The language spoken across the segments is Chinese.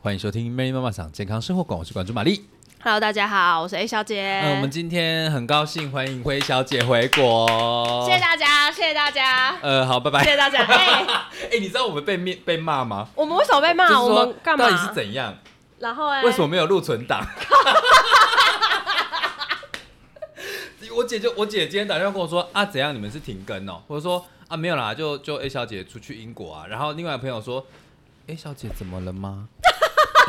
欢迎收听《Mary 妈妈讲健康生活馆》，我是馆主玛丽。Hello，大家好，我是 A 小姐。嗯，我们今天很高兴欢迎灰小姐回国。谢谢大家，谢谢大家，呃，好，拜拜。谢谢大家。哎、哎、你知道我们被面被骂吗？我们为什么被骂？就是我们干嘛？到底是怎样？然后哎，为什么没有录存档？我姐就我姐今天打电话跟我说啊，怎样你们是停更哦？我就说啊没有啦，就就 A 小姐出去英国啊。然后另外朋友说，A 小姐怎么了吗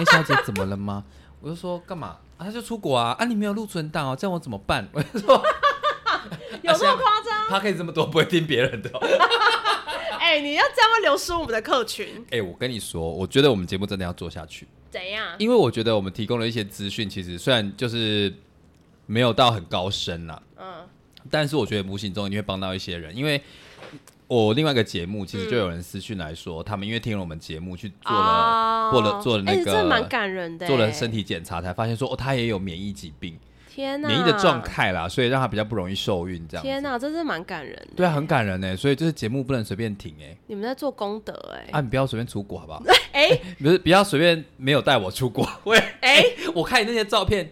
小姐怎么了吗？我就说干嘛？啊，他就出国啊啊，你没有录存档哦，这样我怎么办？我就说 有这么夸张？他可以这么多，不会听别人的哦、哎、你要这样会流失我们的客群，哎、我跟你说，我觉得我们节目真的要做下去。怎样？因为我觉得我们提供了一些资讯，其实虽然就是没有到很高深啦，嗯，但是我觉得无形中你会帮到一些人。因为我另外一个节目，其实就有人私讯来说，他们因为听了我们节目去做了、哦做了做了那个、哎这蛮感人的，做了身。体检查，才发现说哦，他也有免疫疾病、天哪，免疫的状。态啦，所以让他比较不容易受孕这样子。天哪，真是蛮感人的。对啊，很感人呢，所以就是节目不能随便停哎。你们在做功德哎、啊，你不要随便出国好不好？哎 不是，不要随便没有带我出国。喂，哎，我看你那些照片，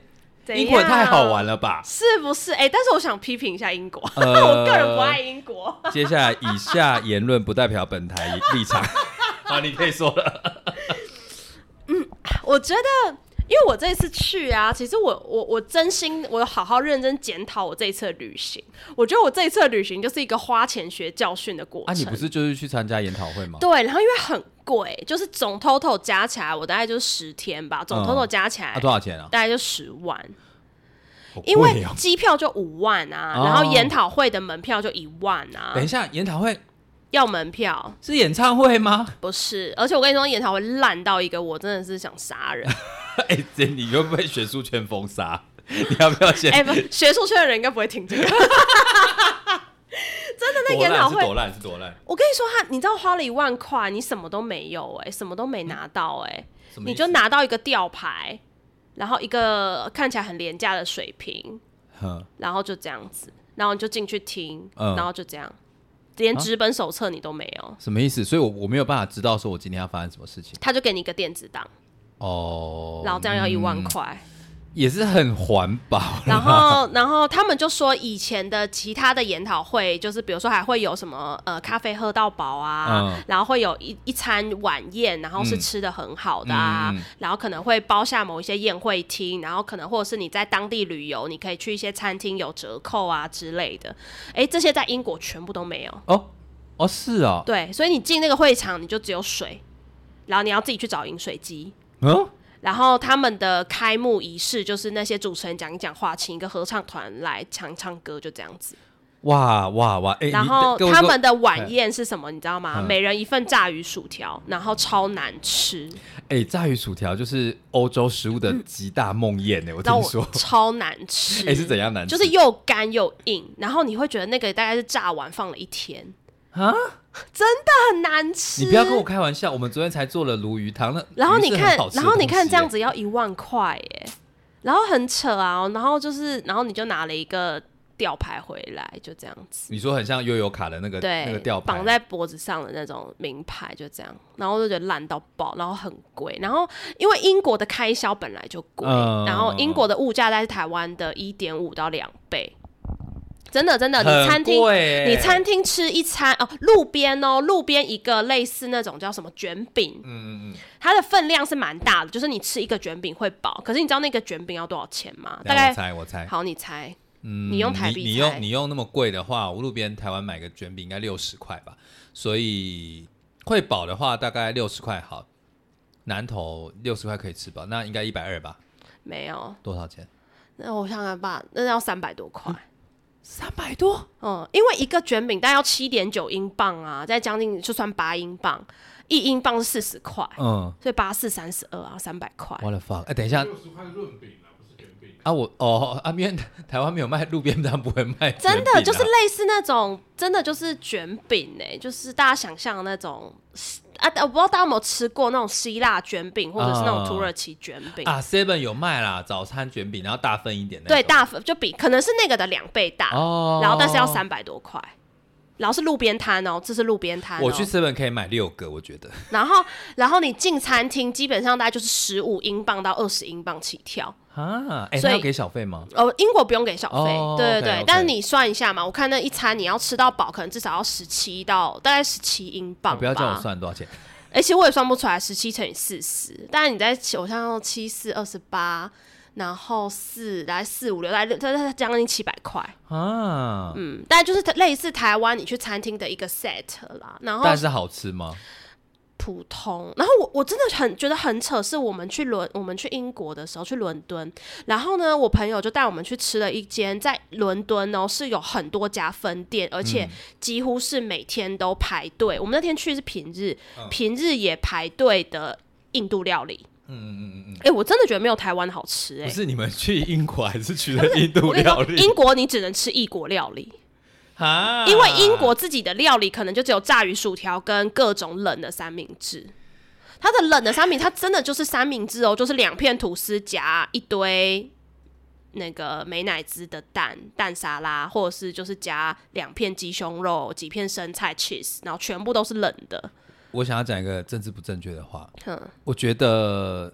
英国也太好玩了吧？是不是？哎、但是我想批评一下英国，呃 我个人不爱英国。接下来以下言论不代表本台立场。好，你可以说了。嗯我觉得，因为我这一次去啊，其实我我我真心，我有好好认真检讨我这一次旅行。我觉得我这一次旅行就是一个花钱学教训的过程。啊，你不是就是去参加研讨会吗？对，然后因为很贵，就是总 total 加起来，我大概就是十天吧，总嗯 total 加起来、啊，多少钱啊？大概就十万，因为哦机票就五万啊，哦然后研讨会的门票就一万啊等，一下，研讨会要门票是演唱会吗？不是，而且我跟你说，研讨会烂到一个，我真的是想杀人。哎、这你会不会学术圈封杀？你要不要先？哎、不，学术圈的人应该不会听这个。真的，那多研讨会烂是多烂是多烂？我跟你说，他你知道花了一万块，你什么都没有、哎，什么都没拿到、哎、你就拿到一个吊牌，然后一个看起来很廉价的水瓶，哼然后就这样子，然后你就进去听，嗯然后就这样，连啊纸本手册你都没有，什么意思？所以我我没有办法知道说我今天要发生什么事情他就给你一个电子档，哦。然后这样要一万嗯块。也是很环保。然后，然后他们就说，以前的其他的研讨会，就是比如说还会有什么呃咖啡喝到饱啊，嗯然后会有一一餐晚宴，然后是嗯吃的很好的啊，嗯嗯嗯然后可能会包下某一些宴会厅，然后可能或者是你在当地旅游，你可以去一些餐厅有折扣啊之类的。哎，这些在英国全部都没有。哦哦是哦，对，所以你进那个会场，你就只有水，然后你要自己去找饮水机。嗯，然后他们的开幕仪式就是那些主持人讲一讲话，请一个合唱团来唱唱歌，就这样子。哇哇哇！哎、然你后他们的晚宴是什么，你知道吗？嗯每人一份炸鱼薯条，然后超难吃，哎、炸鱼薯条就是欧洲食物的极大梦魇呢、我听说。超难吃。哎、是怎样难吃？就是又干又硬，然后你会觉得那个大概是炸完放了一天，啊，很难吃。你不要跟我开玩笑，我们昨天才做了鲈鱼汤，那然后你看然后你看这样子要一万块耶，然后很扯啊，然后就是，然后你就拿了一个吊牌回来，就这样子。你说很像悠游卡的那个对，那个吊牌，绑在脖子上的那种名牌，就这样，然后我就觉得烂到爆，然后很贵，然后因为英国的开销本来就贵，嗯。然后英国的物价在台湾的一点五到两倍，真的真的，你餐厅你餐厅吃一餐哦，路边哦，路边一个类似那种叫什么卷饼，嗯嗯嗯，它的分量是蛮大的，就是你吃一个卷饼会饱，可是你知道那个卷饼要多少钱吗？大概我概猜我猜，好，你猜，嗯你用台币你用你用那么贵的话，我路边台湾买个卷饼应该六十块吧，所以会饱的话大概六十块好，南头六十块可以吃饱，那应该一百二吧？没有，多少钱？那我想想吧，那要三百多块。三百多，嗯，因为一个卷饼大概要七点九英镑啊，再将近就算八英镑，一英镑是四十块，嗯，所以八四三十二啊，三百块。我的 fuck，哎，等一下六十块润饼啊，不是卷饼。啊，我哦啊，因为台湾没有卖路边摊，不会卖啊，真的就是类似那种，真的就是卷饼哎、就是大家想象的那种啊，我不知道大家有没有吃过那种希腊卷饼，或者是那种土耳其卷饼。啊，seven 有卖啦，早餐卷饼，然后大份一点的，对，大份就比可能是那个的两倍大，哦，然后但是要三百多块。然后是路边摊哦，这是路边摊、哦。我去 seven 可以买六个，我觉得然后然后你进餐厅，基本上大概就是十五英镑到二十英镑起跳。啊，哎，所以要给小费吗？哦，英国不用给小费，哦对对对但是你算一下嘛，我看那一餐你要吃到饱，可能至少要十七到大概十七英镑、不要叫我算多少钱，哎、其实我也算不出来，十七乘以四十，但是你在我像七四二十八，然后四大概四五六，大概大概将近七百块，啊，嗯，但就是类似台湾你去餐厅的一个 set 啦，然后但是好吃吗？普通。然后我我真的很觉得很扯，是我们去伦我们去英国的时候去伦敦，然后呢，我朋友就带我们去吃了一间在伦敦哦是有很多家分店，而且几乎是每天都排队。我们那天去是平日，平日也排队的印度料理。嗯嗯嗯嗯。哎、我真的觉得没有台湾好吃哎、不是你们去英国还是去了印度料理英国你只能吃异国料理，啊？因为英国自己的料理可能就只有炸鱼薯条跟各种冷的三明治。它的冷的三明，它真的就是三明治哦，就是两片吐司夹一堆那个美乃滋的蛋蛋沙拉，或者是就是夹两片鸡胸肉、几片生菜 cheese，然后全部都是冷的。我想要讲一个政治不正确的话，哼，我觉得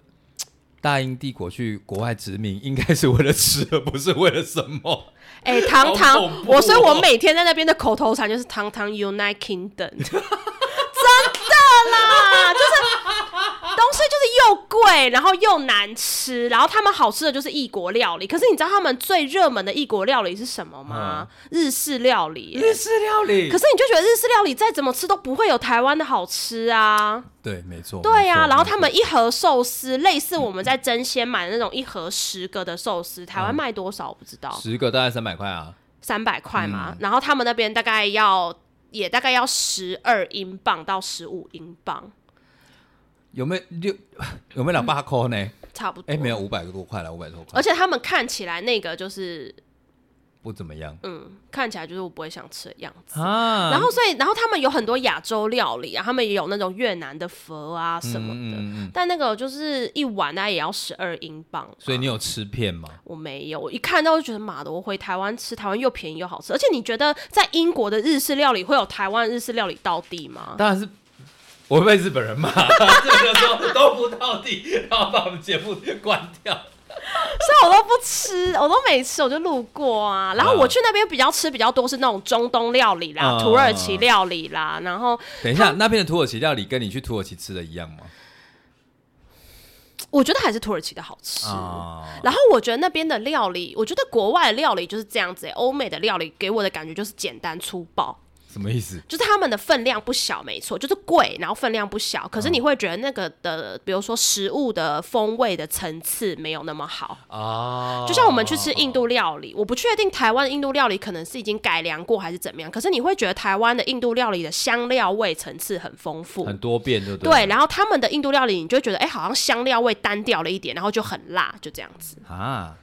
大英帝国去国外殖民应该是为了吃，而不是为了什么。哎、堂好堂我，所以我哦每天在那边的口头禅就是堂堂 United Kingdom，真的啦，就是又贵，然后又难吃，然后他们好吃的就是异国料理。可是你知道他们最热门的异国料理是什么吗？日式料理耶。日式料理，可是你就觉得日式料理再怎么吃都不会有台湾的好吃啊！对，没错，对呀、没错然后他们一盒寿司，类似我们在真鲜买的那种一盒十个的寿司，台湾卖多少我不知道。错十个大概三百块啊。三百块嘛，嗯然后他们那边大概要也大概要十二英镑到十五英镑，有没有六？有没有两百块呢？差不多。哎，没有，五百多块了，五百多块而，且他们看起来那个就是，不怎么样嗯，看起来就是我不会想吃的样子。啊。然后，所以，然后他们有很多亚洲料理啊，他们也有那种越南的佛啊什么的，嗯嗯嗯但那个就是一碗大概也要十二英镑。所以你有吃片吗？我没有，我一看到就觉得妈的，我回台湾吃，台湾又便宜又好吃。而且你觉得在英国的日式料理会有台湾日式料理到地吗？当然是。我会被日本人骂，这个说都不到地，然后把我们节目关掉。所以我都不吃，我都没吃，我就路过啊。然后我去那边比较吃比较多是那种中东料理啦、嗯土耳其料理啦，然后等一下，那边的土耳其料理跟你去土耳其吃的一样吗？我觉得还是土耳其的好吃。啊，然后我觉得那边的料理，我觉得国外的料理就是这样子、欸，欧美的料理给我的感觉就是简单粗暴。什么意思？就是他们的分量不小，没错，就是贵，然后分量不小。可是你会觉得那个的，比如说食物的风味的层次没有那么好。啊，就像我们去吃印度料理，我不确定台湾的印度料理可能是已经改良过还是怎么样，可是你会觉得台湾的印度料理的香料味层次很丰富。很多变，对不对，然后他们的印度料理，你就会觉得，哎、好像香料味单调了一点，然后就很辣，就这样子，啊，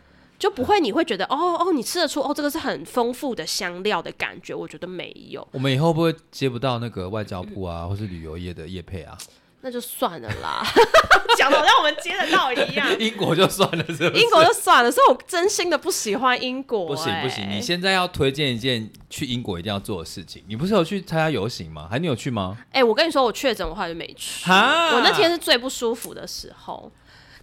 就不会你会觉得，哦哦，你吃得出，哦，这个是很丰富的香料的感觉。我觉得没有，我们以后会不会接不到那个外交部啊，或是旅游业的业配啊？那就算了啦，讲的好像我们接得到一样。英国就算了，是不是？英国就算了，所以我真心的不喜欢英国、不行哎不行，你现在要推荐一件去英国一定要做的事情。你不是有去参加游行吗？还你有去吗？哎、我跟你说，我确诊，我后来就没去。我那天是最不舒服的时候。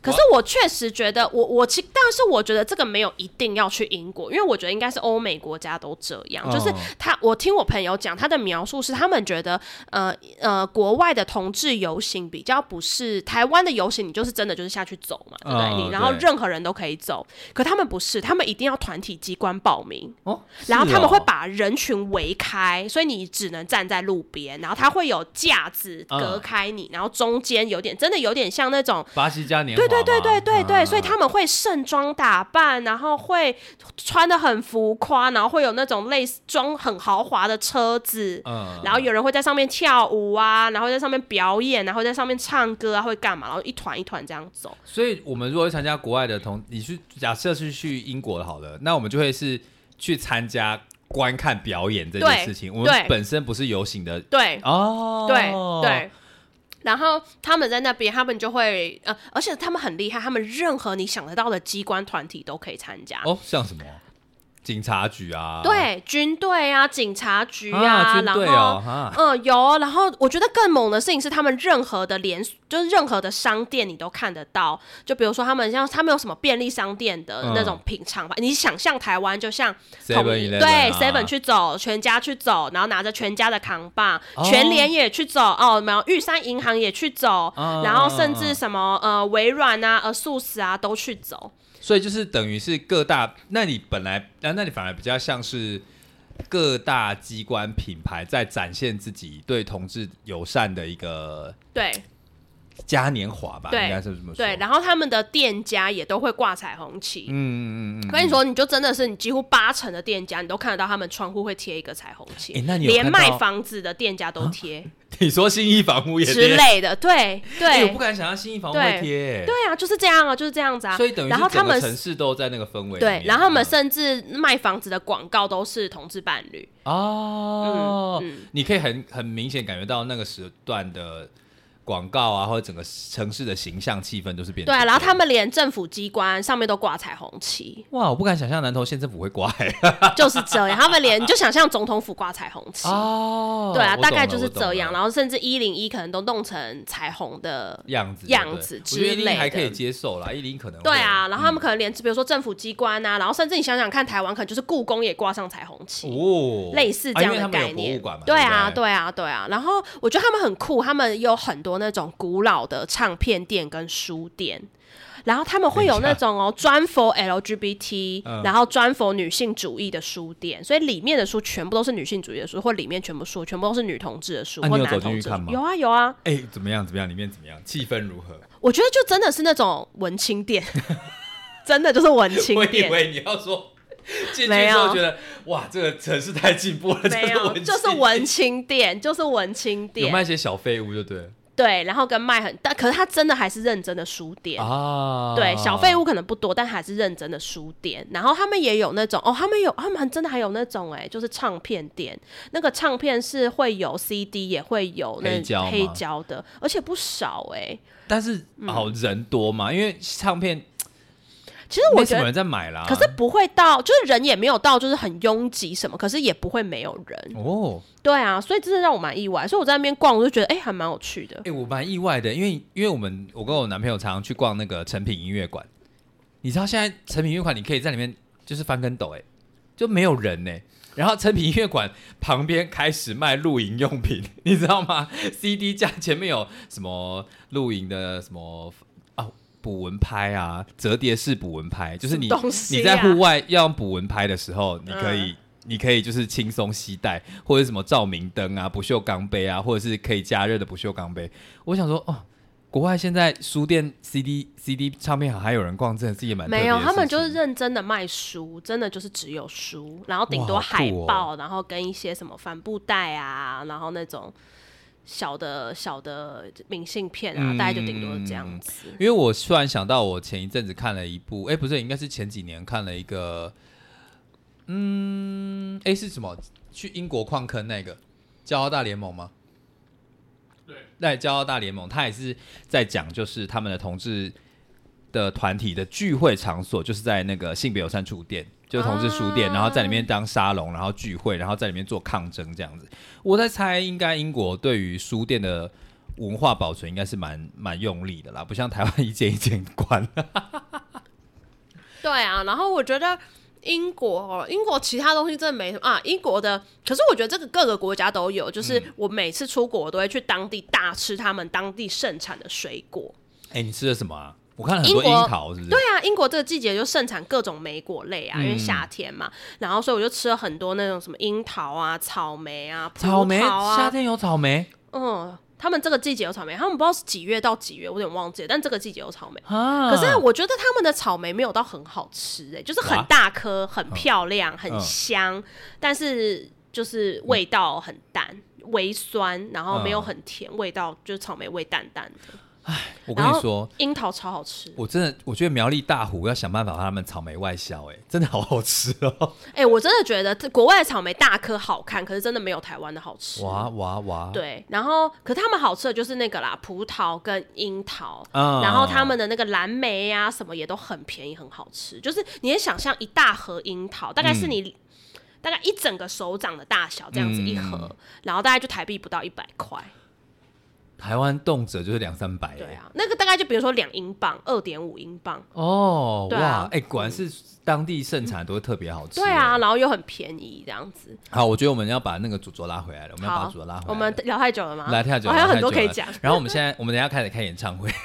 可是我确实觉得我，我其但是我觉得这个没有一定要去英国，因为我觉得应该是欧美国家都这样。哦就是他，我听我朋友讲，他的描述是他们觉得，呃呃，国外的同志游行比较不是台湾的游行，你就是真的就是下去走嘛，对不对？嗯你然后任何人都可以走，可他们不是，他们一定要团体机关报名。哦，然后他们会把人群围开，所以你只能站在路边，然后他会有架子嗯隔开你，然后中间有点真的有点像那种。巴西嘉年华对对对对对对，所以他们会盛装打扮，然后会穿的很浮夸，然后会有那种类似装很豪华的车子，嗯然后有人会在上面跳舞啊，然后在上面表演，然后在上面唱歌啊，会干嘛？然后一团一团这样走。所以我们如果去参加国外的同，你去假设是去英国的好了，那我们就会是去参加观看表演这件事情。我对们本身不是游行的对，哦，对对。然后他们在那边，他们就会呃，而且他们很厉害，他们任何你想得到的机关团体都可以参加。哦，像什么？警察局啊，对，军队啊，警察局啊，军然后。哈，嗯，有。然后我觉得更猛的事情是，他们任何的连，就是任何的商店你都看得到。就比如说，他们像他们有什么便利商店的嗯那种品尝吧，你想象台湾就像统 7-Eleven 对啊 seven 去走，全家去走，然后拿着全家的扛棒，哦全联也去走，哦，没有玉山银行也去走，嗯然后甚至什么呃微软啊、呃素食啊都去走。所以就是等于是各大，那你本来，那，那你反而比较像是各大机关品牌在展现自己对同志友善的一个对嘉年华吧，对应该是这么说。对，然后他们的店家也都会挂彩虹旗。嗯嗯嗯嗯，我跟你说，你就真的是你几乎八成的店家，你都看得到他们窗户会贴一个彩虹旗，诶那你连卖房子的店家都贴你说新意房屋也之，类的，对哎对我不敢想象新意房屋会对贴，对啊，就是这样啊，就是这样子啊。所以等于然后他们城市都在那个氛围里对，然后他们嗯甚至卖房子的广告都是同志伴侣，哦，嗯嗯你可以很很明显感觉到那个时段的广告啊，或者整个城市的形象气氛都是变对啊，然后他们连政府机关上面都挂彩虹旗，哇，我不敢想象南投县政府会挂欸。就是这样。他们连你就想象总统府挂彩虹旗，哦对啊，大概就是这样。然后甚至一零一可能都弄成彩虹的样子样子之类的。101还可以接受啦，一零可能会对啊，然后他们嗯可能连比如说政府机关啊，然后甚至你想想看，台湾可能就是故宫也挂上彩虹旗。哦。类似这样的概念，对啊，不对啊，对啊。然后我觉得他们很酷，他们有很多那种古老的唱片店跟书店，然后他们会有那种哦 专 for LGBT，、嗯然后专 for 女性主义的书店，所以里面的书全部都是女性主义的书，或里面全部书全部都是女同志的书，或男同志有啊有啊，哎、怎么样？怎么样？里面怎么样？气氛如何？我觉得就真的是那种文青店，真的就是文青店 我以。为你要说进去没之后觉得哇，这个城市太进步了，没有，这就是文青店，就是文青店有，卖一些小废物就对了对，然后跟卖很，但可是他真的还是认真的书店。啊对，小废物可能不多，但还是认真的书店。然后他们也有那种哦，他们有，他们真的还有那种哎，就是唱片店，那个唱片是会有 CD，也会有那黑胶黑胶的，而且不少哎。但是嗯好人多嘛，因为唱片其实我觉得，人在买啦。可是不会到，就是人也没有到，就是很拥挤什么，可是也不会没有人。哦，对啊，所以真的让我蛮意外。所以我在那边逛，我就觉得哎、还蛮有趣的哎、。我蛮意外的，因为因为我们我跟我男朋友常常去逛那个成品音乐馆，你知道现在成品音乐馆你可以在里面就是翻跟斗，哎，就没有人呢。然后成品音乐馆旁边开始卖露营用品，你知道吗？CD 架前面有什么露营的什么啊捕蚊拍啊，折叠式捕蚊拍，就是你、你在户外要用捕蚊拍的时候，你可以、你可以就是轻松携带，或者什么照明灯啊、不锈钢杯啊，或者是可以加热的不锈钢杯。我想说，哦，国外现在书店 CD CD 唱片行还有人逛，真的是也蛮没有，他们就是认真的卖书，真的就是只有书，然后顶多海报，然后跟一些什么帆布袋啊，然后那种小的小的明信片啊，嗯大概就顶多是这样子。因为我突然想到，我前一阵子看了一部，哎、不是，应该是前几年看了一个，嗯，哎、是什么？去英国矿坑那个骄傲大联盟吗？对，在，骄傲大联盟，他也是在讲，就是他们的同志的团体的聚会场所，就是在那个性别友善书店，就是同志书店，啊然后在里面当沙龙，然后聚会，然后在里面做抗争这样子。我在猜，应该英国对于书店的文化保存应该是蛮蛮用力的啦，不像台湾一间一间关。对啊，然后我觉得英国哦，英国其他东西真的没什么啊。英国的，可是我觉得这个各个国家都有，就是我每次出国，我都会去当地大吃他们当地盛产的水果。哎、你吃的什么啊？我看了很多樱桃，是不是？对啊，英国这个季节就盛产各种莓果类啊，因为嗯夏天嘛，然后所以我就吃了很多那种什么樱桃啊、草莓啊、葡草莓，夏天有草莓？嗯，他们这个季节有草莓，他们不知道是几月到几月，我有点忘记了，但这个季节有草莓。啊。可是我觉得他们的草莓没有到很好吃、欸，就是很大颗、很漂亮、很嗯香，但是就是味道很淡、微酸，然后没有嗯。很甜，味道就是草莓味淡淡的。我跟你说，樱桃超好吃。我真的我觉得苗栗大湖要想办法把他们草莓外销，哎，真的好好吃哦！哎、我真的觉得这国外的草莓大颗好看，可是真的没有台湾的好吃。哇哇哇！，对，然后可他们好吃的就是那个啦，葡萄跟樱桃，嗯然后他们的那个蓝莓呀、什么也都很便宜，很好吃。就是你也想象一大盒樱桃，大概是你、大概一整个手掌的大小这样子一盒，嗯然后大概就台币不到一百块。台湾动辄就是两三百，哎，对啊，那个大概就比如说两英镑，二点五英镑。哦，对啊哇，哎，果然是当地盛产都会特别好吃。对啊，哎，然后又很便宜这样子。好，我觉得我们要把那个主桌拉回来了，我们要把主桌拉回来。我们聊太久了吗？聊太久了，我还有很多可以讲。然后我们现在，我们等一下开始开演唱会。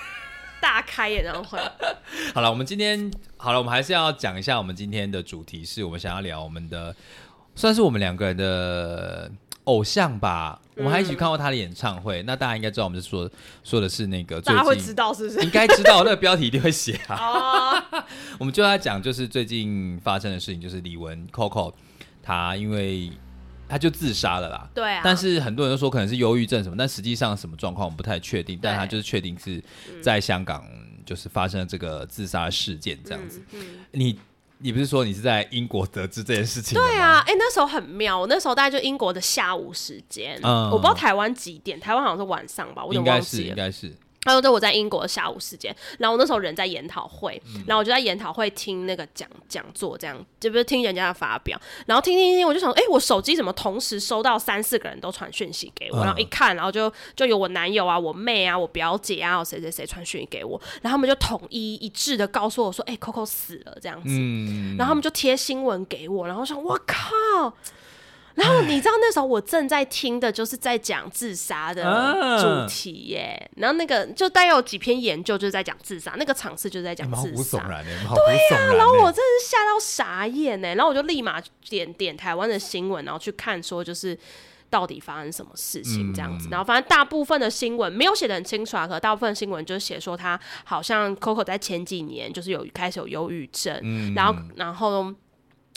大开演唱会，好了，我们今天好了，我们还是要讲一下，我们今天的主题是我们想要聊我们的，算是我们两个人的偶像吧。我们还一起看过他的演唱会，那大家应该知道，我们是说说的是那个最大家会知近。道是不是？应该知道 那个标题一定会写啊。哦，我们就要讲，就是最近发生的事情，就是李玟 Coco，他因为他就自杀了啦。对啊，但是很多人都说可能是忧郁症什么，但实际上什么状况我们不太确定。但他就是确定是在香港就是发生了这个自杀事件这样子。嗯你你不是说你是在英国得知这件事情？对啊，哎、那时候很妙，我那时候大概就英国的下午时间，嗯我不知道台湾几点，台湾好像是晚上吧，我有应该是点忘记了。应该是然后对我在英国的下午时间，然后我那时候人在研讨会，嗯然后我就在研讨会听那个讲讲座，这样就不是听人家的发表，然后听听听，我就想，哎、我手机怎么同时收到三四个人都传讯息给我，嗯然后一看，然后就就有我男友啊、我妹啊、我表姐啊、有谁谁谁传讯息给我，然后他们就统一一致的告诉我说，哎、c o c o 死了这样子，嗯，然后他们就贴新闻给我，然后我想，我靠！然后你知道那时候我正在听的就是在讲自杀的啊。主题耶，然后那个就大概有几篇研究就是在讲自杀，那个场次就是在讲自杀。对呀然后我真是吓到傻眼呢，然后我就立马点点台湾的新闻，然后去看说就是到底发生什么事情这样子。然后反正大部分的新闻没有写的很清楚啊，可大部分新闻就写说他好像 Coco 在前几年就是有开始有忧郁症，嗯。然后然后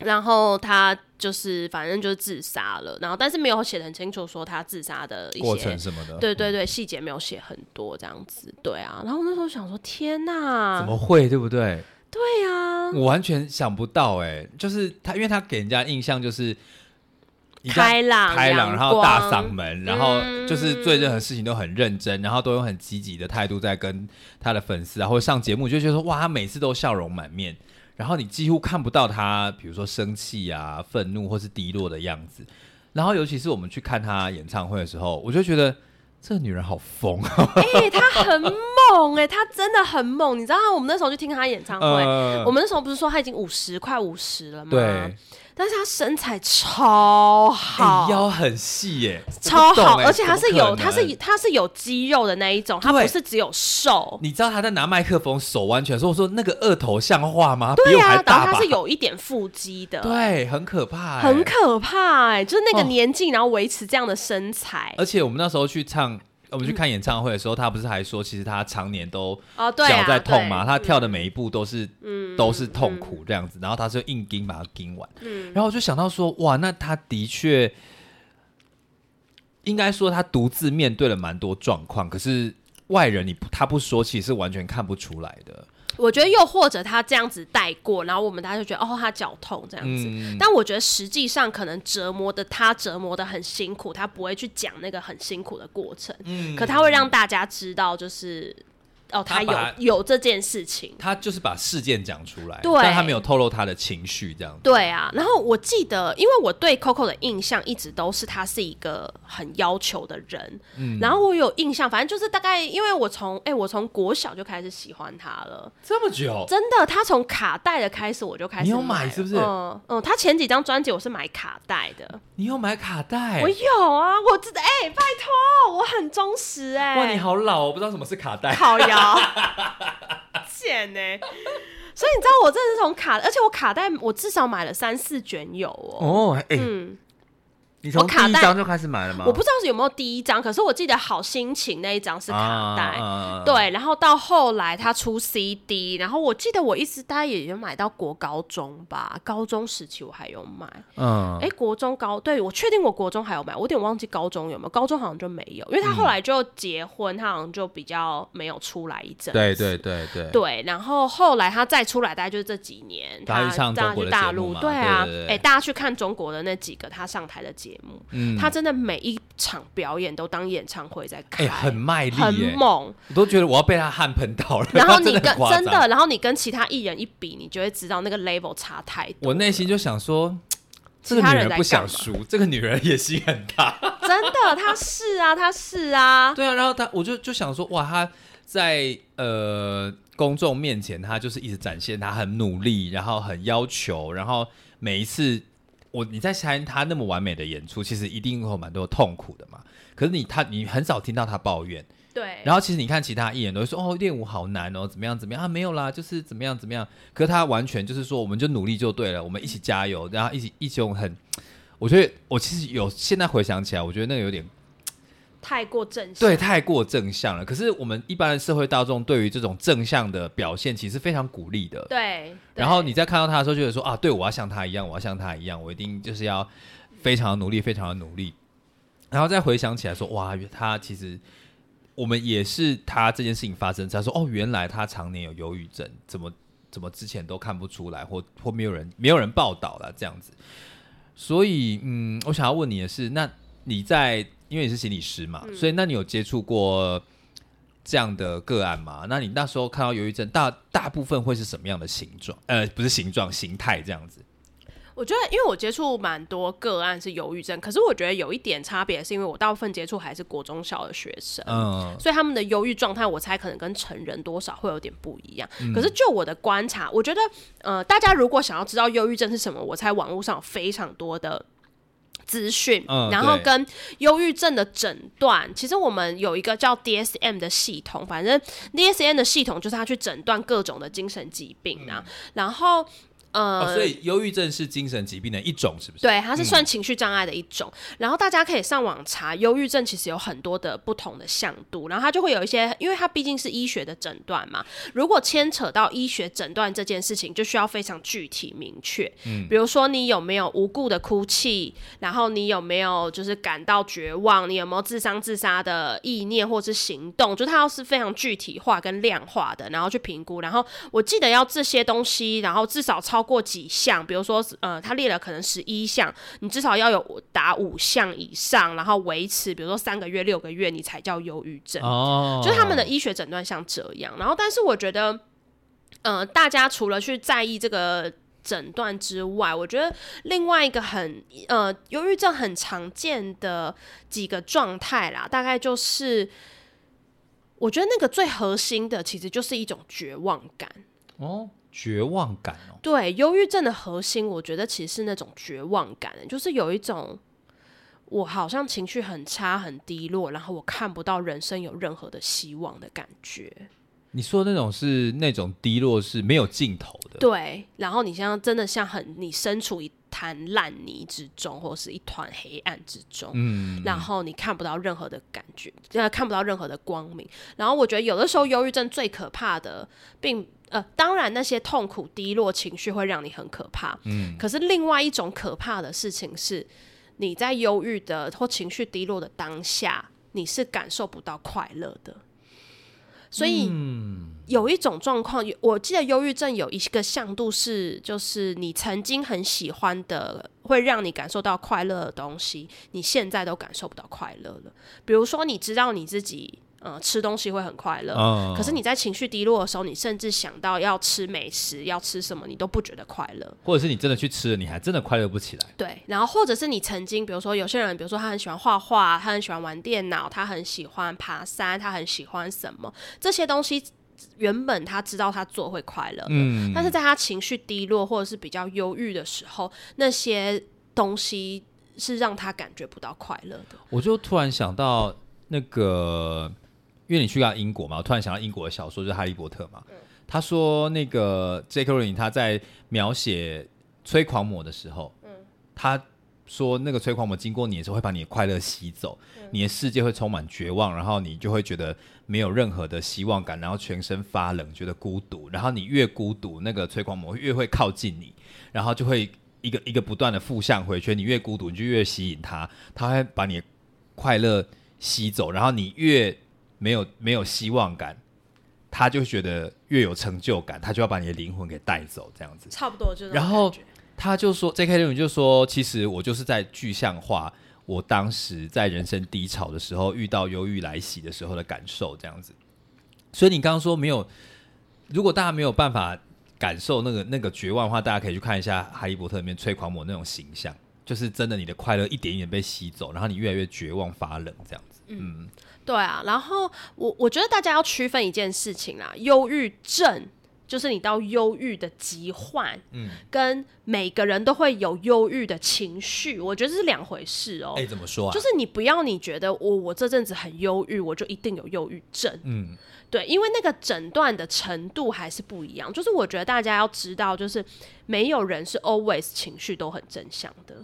然后他就是反正就是自杀了，然后但是没有写的很清楚说他自杀的一过些程什么的，对对对，细节没有写很多这样子，对啊。然后那时候想说，天哪，怎么会？对不对？对啊，我完全想不到哎，就是他，因为他给人家印象就是开朗开朗，然后大嗓门，然后嗯。就是对任何事情都很认真，然后都用很积极的态度在跟他的粉丝啊，或者上节目，就觉得说哇，他每次都笑容满面，然后你几乎看不到他，比如说生气啊、愤怒或是低落的样子。然后尤其是我们去看他演唱会的时候，我就觉得这个女人好疯啊！哎、她很猛哎、她真的很猛。你知道我们那时候去听她演唱会，呃我们那时候不是说她已经五十快五十了吗？对，，但是他身材超好，哎腰很细耶，超好，而且他是有，他是他是有肌肉的那一种，他不是只有瘦。你知道他在拿麦克风手完全说，我说那个二头像话吗？对啊，然后？他是有一点腹肌的，对，很可怕，很。可怕哎、就是那个哦年纪，然后维持这样的身材。而且我们那时候去唱，我们去看演唱会的时候，他不是还说，其实他常年都脚在痛嘛，对。他跳的每一步都是嗯。都是痛苦这样子，然后他就硬盯把它盯完，嗯。然后我就想到说，哇，那他的确应该说他独自面对了蛮多状况，可是外人你他不说，其实是完全看不出来的。我觉得又或者他这样子带过，然后我们大家就觉得哦，他脚痛这样子。嗯，但我觉得实际上可能折磨的他折磨的很辛苦，他不会去讲那个很辛苦的过程，嗯。可他会让大家知道，就是哦，他有他有这件事情。他就是把事件讲出来，对但他没有透露他的情绪这样子。对啊，然后我记得，因为我对 Coco 的印象一直都是他是一个很要求的人，嗯然后我有印象，反正就是大概，因为我从哎、我从国小就开始喜欢他了，这么久，真的，他从卡带的开始我就开始你有买是不是嗯嗯，他前几张专辑我是买卡带的，你有买卡带我？有啊，我真的哎、拜托，我很忠实哎、哇，你好老哦，我不知道什么是卡带。靠腰，贱呢、所以你知道我真的是从卡，而且我卡带我至少买了三四卷有哦。哦，哎、嗯，你从第卡带一张就开始买了吗？我不知道是有没有第一张，可是我记得好心情那一张是卡带。对，然后到后来他出 CD，然后我记得我一直大概也有买到国高中吧，高中时期我还有买。嗯，哎、国中高，对我确定我国中还有买，我有点忘记高中有没有，高中好像就没有，因为他后来就结婚，他好像就比较没有出来一阵。对对对对，对，然后后来他再出来，大概就是这几年，他上大家中国的大陆，对啊，哎，大家去看中国的那几个他上台的节目，嗯他真的每一场表演都当演唱会在开，哎、很卖力很，猛。我都觉得我要被他汗喷到了。然后 他你跟真的，然后你跟其他艺人一比，你就会知道那个 level 差太多。我内心就想说，这个女人不想输，这个女人野心很大。真的，她是啊，她是啊，对啊，然后她我就就想说，哇，她在呃公众面前，她就是一直展现她很努力，然后很要求，然后每一次我你在看他那么完美的演出，其实一定会有蛮多痛苦的嘛。可是你他你很少听到他抱怨，对，然后其实你看其他艺人都会说哦练舞好难哦，怎么样怎么样啊没有啦，就是怎么样怎么样。可是他完全就是说我们就努力就对了，我们一起加油，然后一起一起用很，我觉得我其实有现在回想起来，我觉得那个有点太过正向，对，太过正向了。可是我们一般的社会大众对于这种正向的表现，其实非常鼓励的。对，然后你在看到他的时候，觉得说啊，对我要像他一样，我要像他一样，我一定就是要非常的努力，非常的努力。然后再回想起来说，哇，他其实我们也是他这件事情发生，他说哦，原来他常年有忧郁症，怎么怎么之前都看不出来，或或没有人没有人报道了这样子。所以，嗯，我想要问你的是，那你在因为你是心理师嘛，所以那你有接触过这样的个案吗？那你那时候看到忧郁症，大大部分会是什么样的形状？呃，不是形状，形态这样子。我觉得，因为我接触蛮多个案是忧郁症，可是我觉得有一点差别，是因为我大部分接触还是国中小的学生，嗯所以他们的忧郁状态，我猜可能跟成人多少会有点不一样。嗯可是就我的观察，我觉得，呃，大家如果想要知道忧郁症是什么，我猜网络上有非常多的。资讯，嗯然后跟忧郁症的诊断，其实我们有一个叫 DSM 的系统，反正 DSM 的系统就是它去诊断各种的精神疾病啊，然后呃、哦，所以忧郁症是精神疾病的一种，是不是？对，它是算情绪障碍的一种。然后大家可以上网查，忧郁症其实有很多的不同的向度，然后它就会有一些，因为它毕竟是医学的诊断嘛。如果牵扯到医学诊断这件事情，就需要非常具体明确。嗯，比如说你有没有无故的哭泣，然后你有没有就是感到绝望，你有没有自伤自杀的意念或是行动，就它要是非常具体化跟量化的，然后去评估。然后我记得要这些东西，然后至少超过几项，比如说呃，他列了可能十一项，你至少要有达五项以上，然后维持，比如说三个月、六个月，你才叫忧郁症。哦，就是他们的医学诊断像这样。然后，但是我觉得，呃，大家除了去在意这个诊断之外，我觉得另外一个很呃，忧郁症很常见的几个状态啦，大概就是。我觉得那个最核心的，其实就是一种绝望感。哦，绝望感哦，对，忧郁症的核心，我觉得其实是那种绝望感，就是有一种我好像情绪很差、很低落，然后我看不到人生有任何的希望的感觉。你说那种是那种低落是没有尽头的，对，然后你像真的像很你身处一滩烂泥之中，或是一团黑暗之中，嗯，然后你看不到任何的感觉，呃，看不到任何的光明。然后我觉得有的时候忧郁症最可怕的，并呃，当然那些痛苦、低落情绪会让你很可怕，嗯，可是另外一种可怕的事情是，你在忧郁的或情绪低落的当下，你是感受不到快乐的。所以有一种状况，我记得忧郁症有一个向度是，就是你曾经很喜欢的，会让你感受到快乐的东西，你现在都感受不到快乐了。比如说，你知道你自己呃吃东西会很快乐，嗯可是你在情绪低落的时候，你甚至想到要吃美食，要吃什么，你都不觉得快乐。或者是你真的去吃了，你还真的快乐不起来。对，然后或者是你曾经，比如说有些人，比如说他很喜欢画画，他很喜欢玩电脑，他很喜欢爬山，他很喜欢什么这些东西，原本他知道他做会快乐，嗯但是在他情绪低落或者是比较忧郁的时候，那些东西是让他感觉不到快乐的。我就突然想到那个，因为你去到英国嘛，我突然想到英国的小说就是《哈利波特》嘛。他说那个 J.K. 罗琳他在描写催狂魔的时候，他说那个催狂魔经过你的时候会把你的快乐吸走，你的世界会充满绝望，然后你就会觉得没有任何的希望感，然后全身发冷，觉得孤独，然后你越孤独，那个催狂魔越会靠近你，然后就会一个一个不断的负向回圈，你越孤独，你就越吸引他，他会把你的快乐吸走，然后你越没有没有希望感，他就觉得越有成就感，他就要把你的灵魂给带走，这样子。差不多就然后他就说，J.K. 六就说，其实我就是在具象化我当时在人生低潮的时候，遇到忧郁来袭的时候的感受，这样子。所以你刚刚说没有，如果大家没有办法感受那个那个绝望的话，大家可以去看一下《哈利波特》里面催狂魔那种形象，就是真的你的快乐一点一点被吸走，然后你越来越绝望发冷这样子。嗯，对啊，然后我我觉得大家要区分一件事情啦，忧郁症就是你到忧郁的疾患，嗯，跟每个人都会有忧郁的情绪，我觉得这是两回事哦。哎、怎么说啊？就是你不要你觉得我我这阵子很忧郁，我就一定有忧郁症。嗯，对，因为那个诊断的程度还是不一样。就是我觉得大家要知道，就是没有人是 always 情绪都很正向的。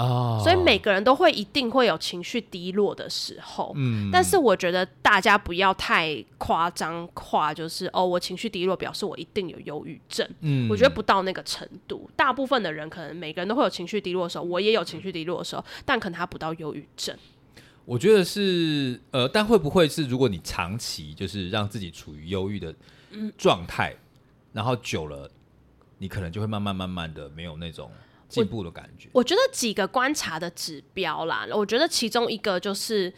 哦，所以每个人都会一定会有情绪低落的时候，嗯。但是我觉得大家不要太夸张化，就是哦，我情绪低落表示我一定有忧郁症。嗯。我觉得不到那个程度，大部分的人可能每个人都会有情绪低落的时候，我也有情绪低落的时候，但可能他不到忧郁症。我觉得是呃，但会不会是如果你长期就是让自己处于忧郁的状态，然后久了，你可能就会慢慢慢慢的没有那种进步的感觉。我觉得几个观察的指标啦，我觉得其中一个就是。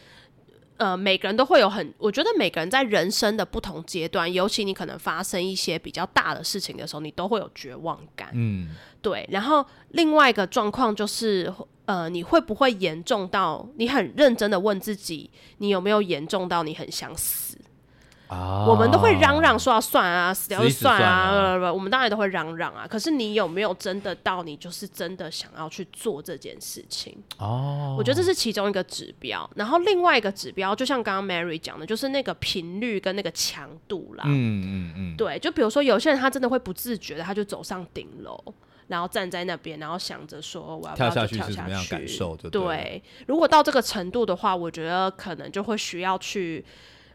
呃，每个人都会有很，我觉得每个人在人生的不同阶段，尤其你可能发生一些比较大的事情的时候，你都会有绝望感。嗯，对，然后另外一个状况就是，呃，你会不会严重到你很认真的问自己，你有没有严重到你很想死？啊我们都会嚷嚷说要算啊，死掉就算啊，算啊不不不我们当然都会嚷嚷啊。可是你有没有真的到你就是真的想要去做这件事情？哦，我觉得这是其中一个指标。然后另外一个指标，就像刚刚 Mary 讲的，就是那个频率跟那个强度啦。嗯嗯嗯，对，就比如说有些人他真的会不自觉的，他就走上顶楼，然后站在那边，然后想着说我要要跳下去跳下是怎么样去感受对对，如果到这个程度的话，我觉得可能就会需要去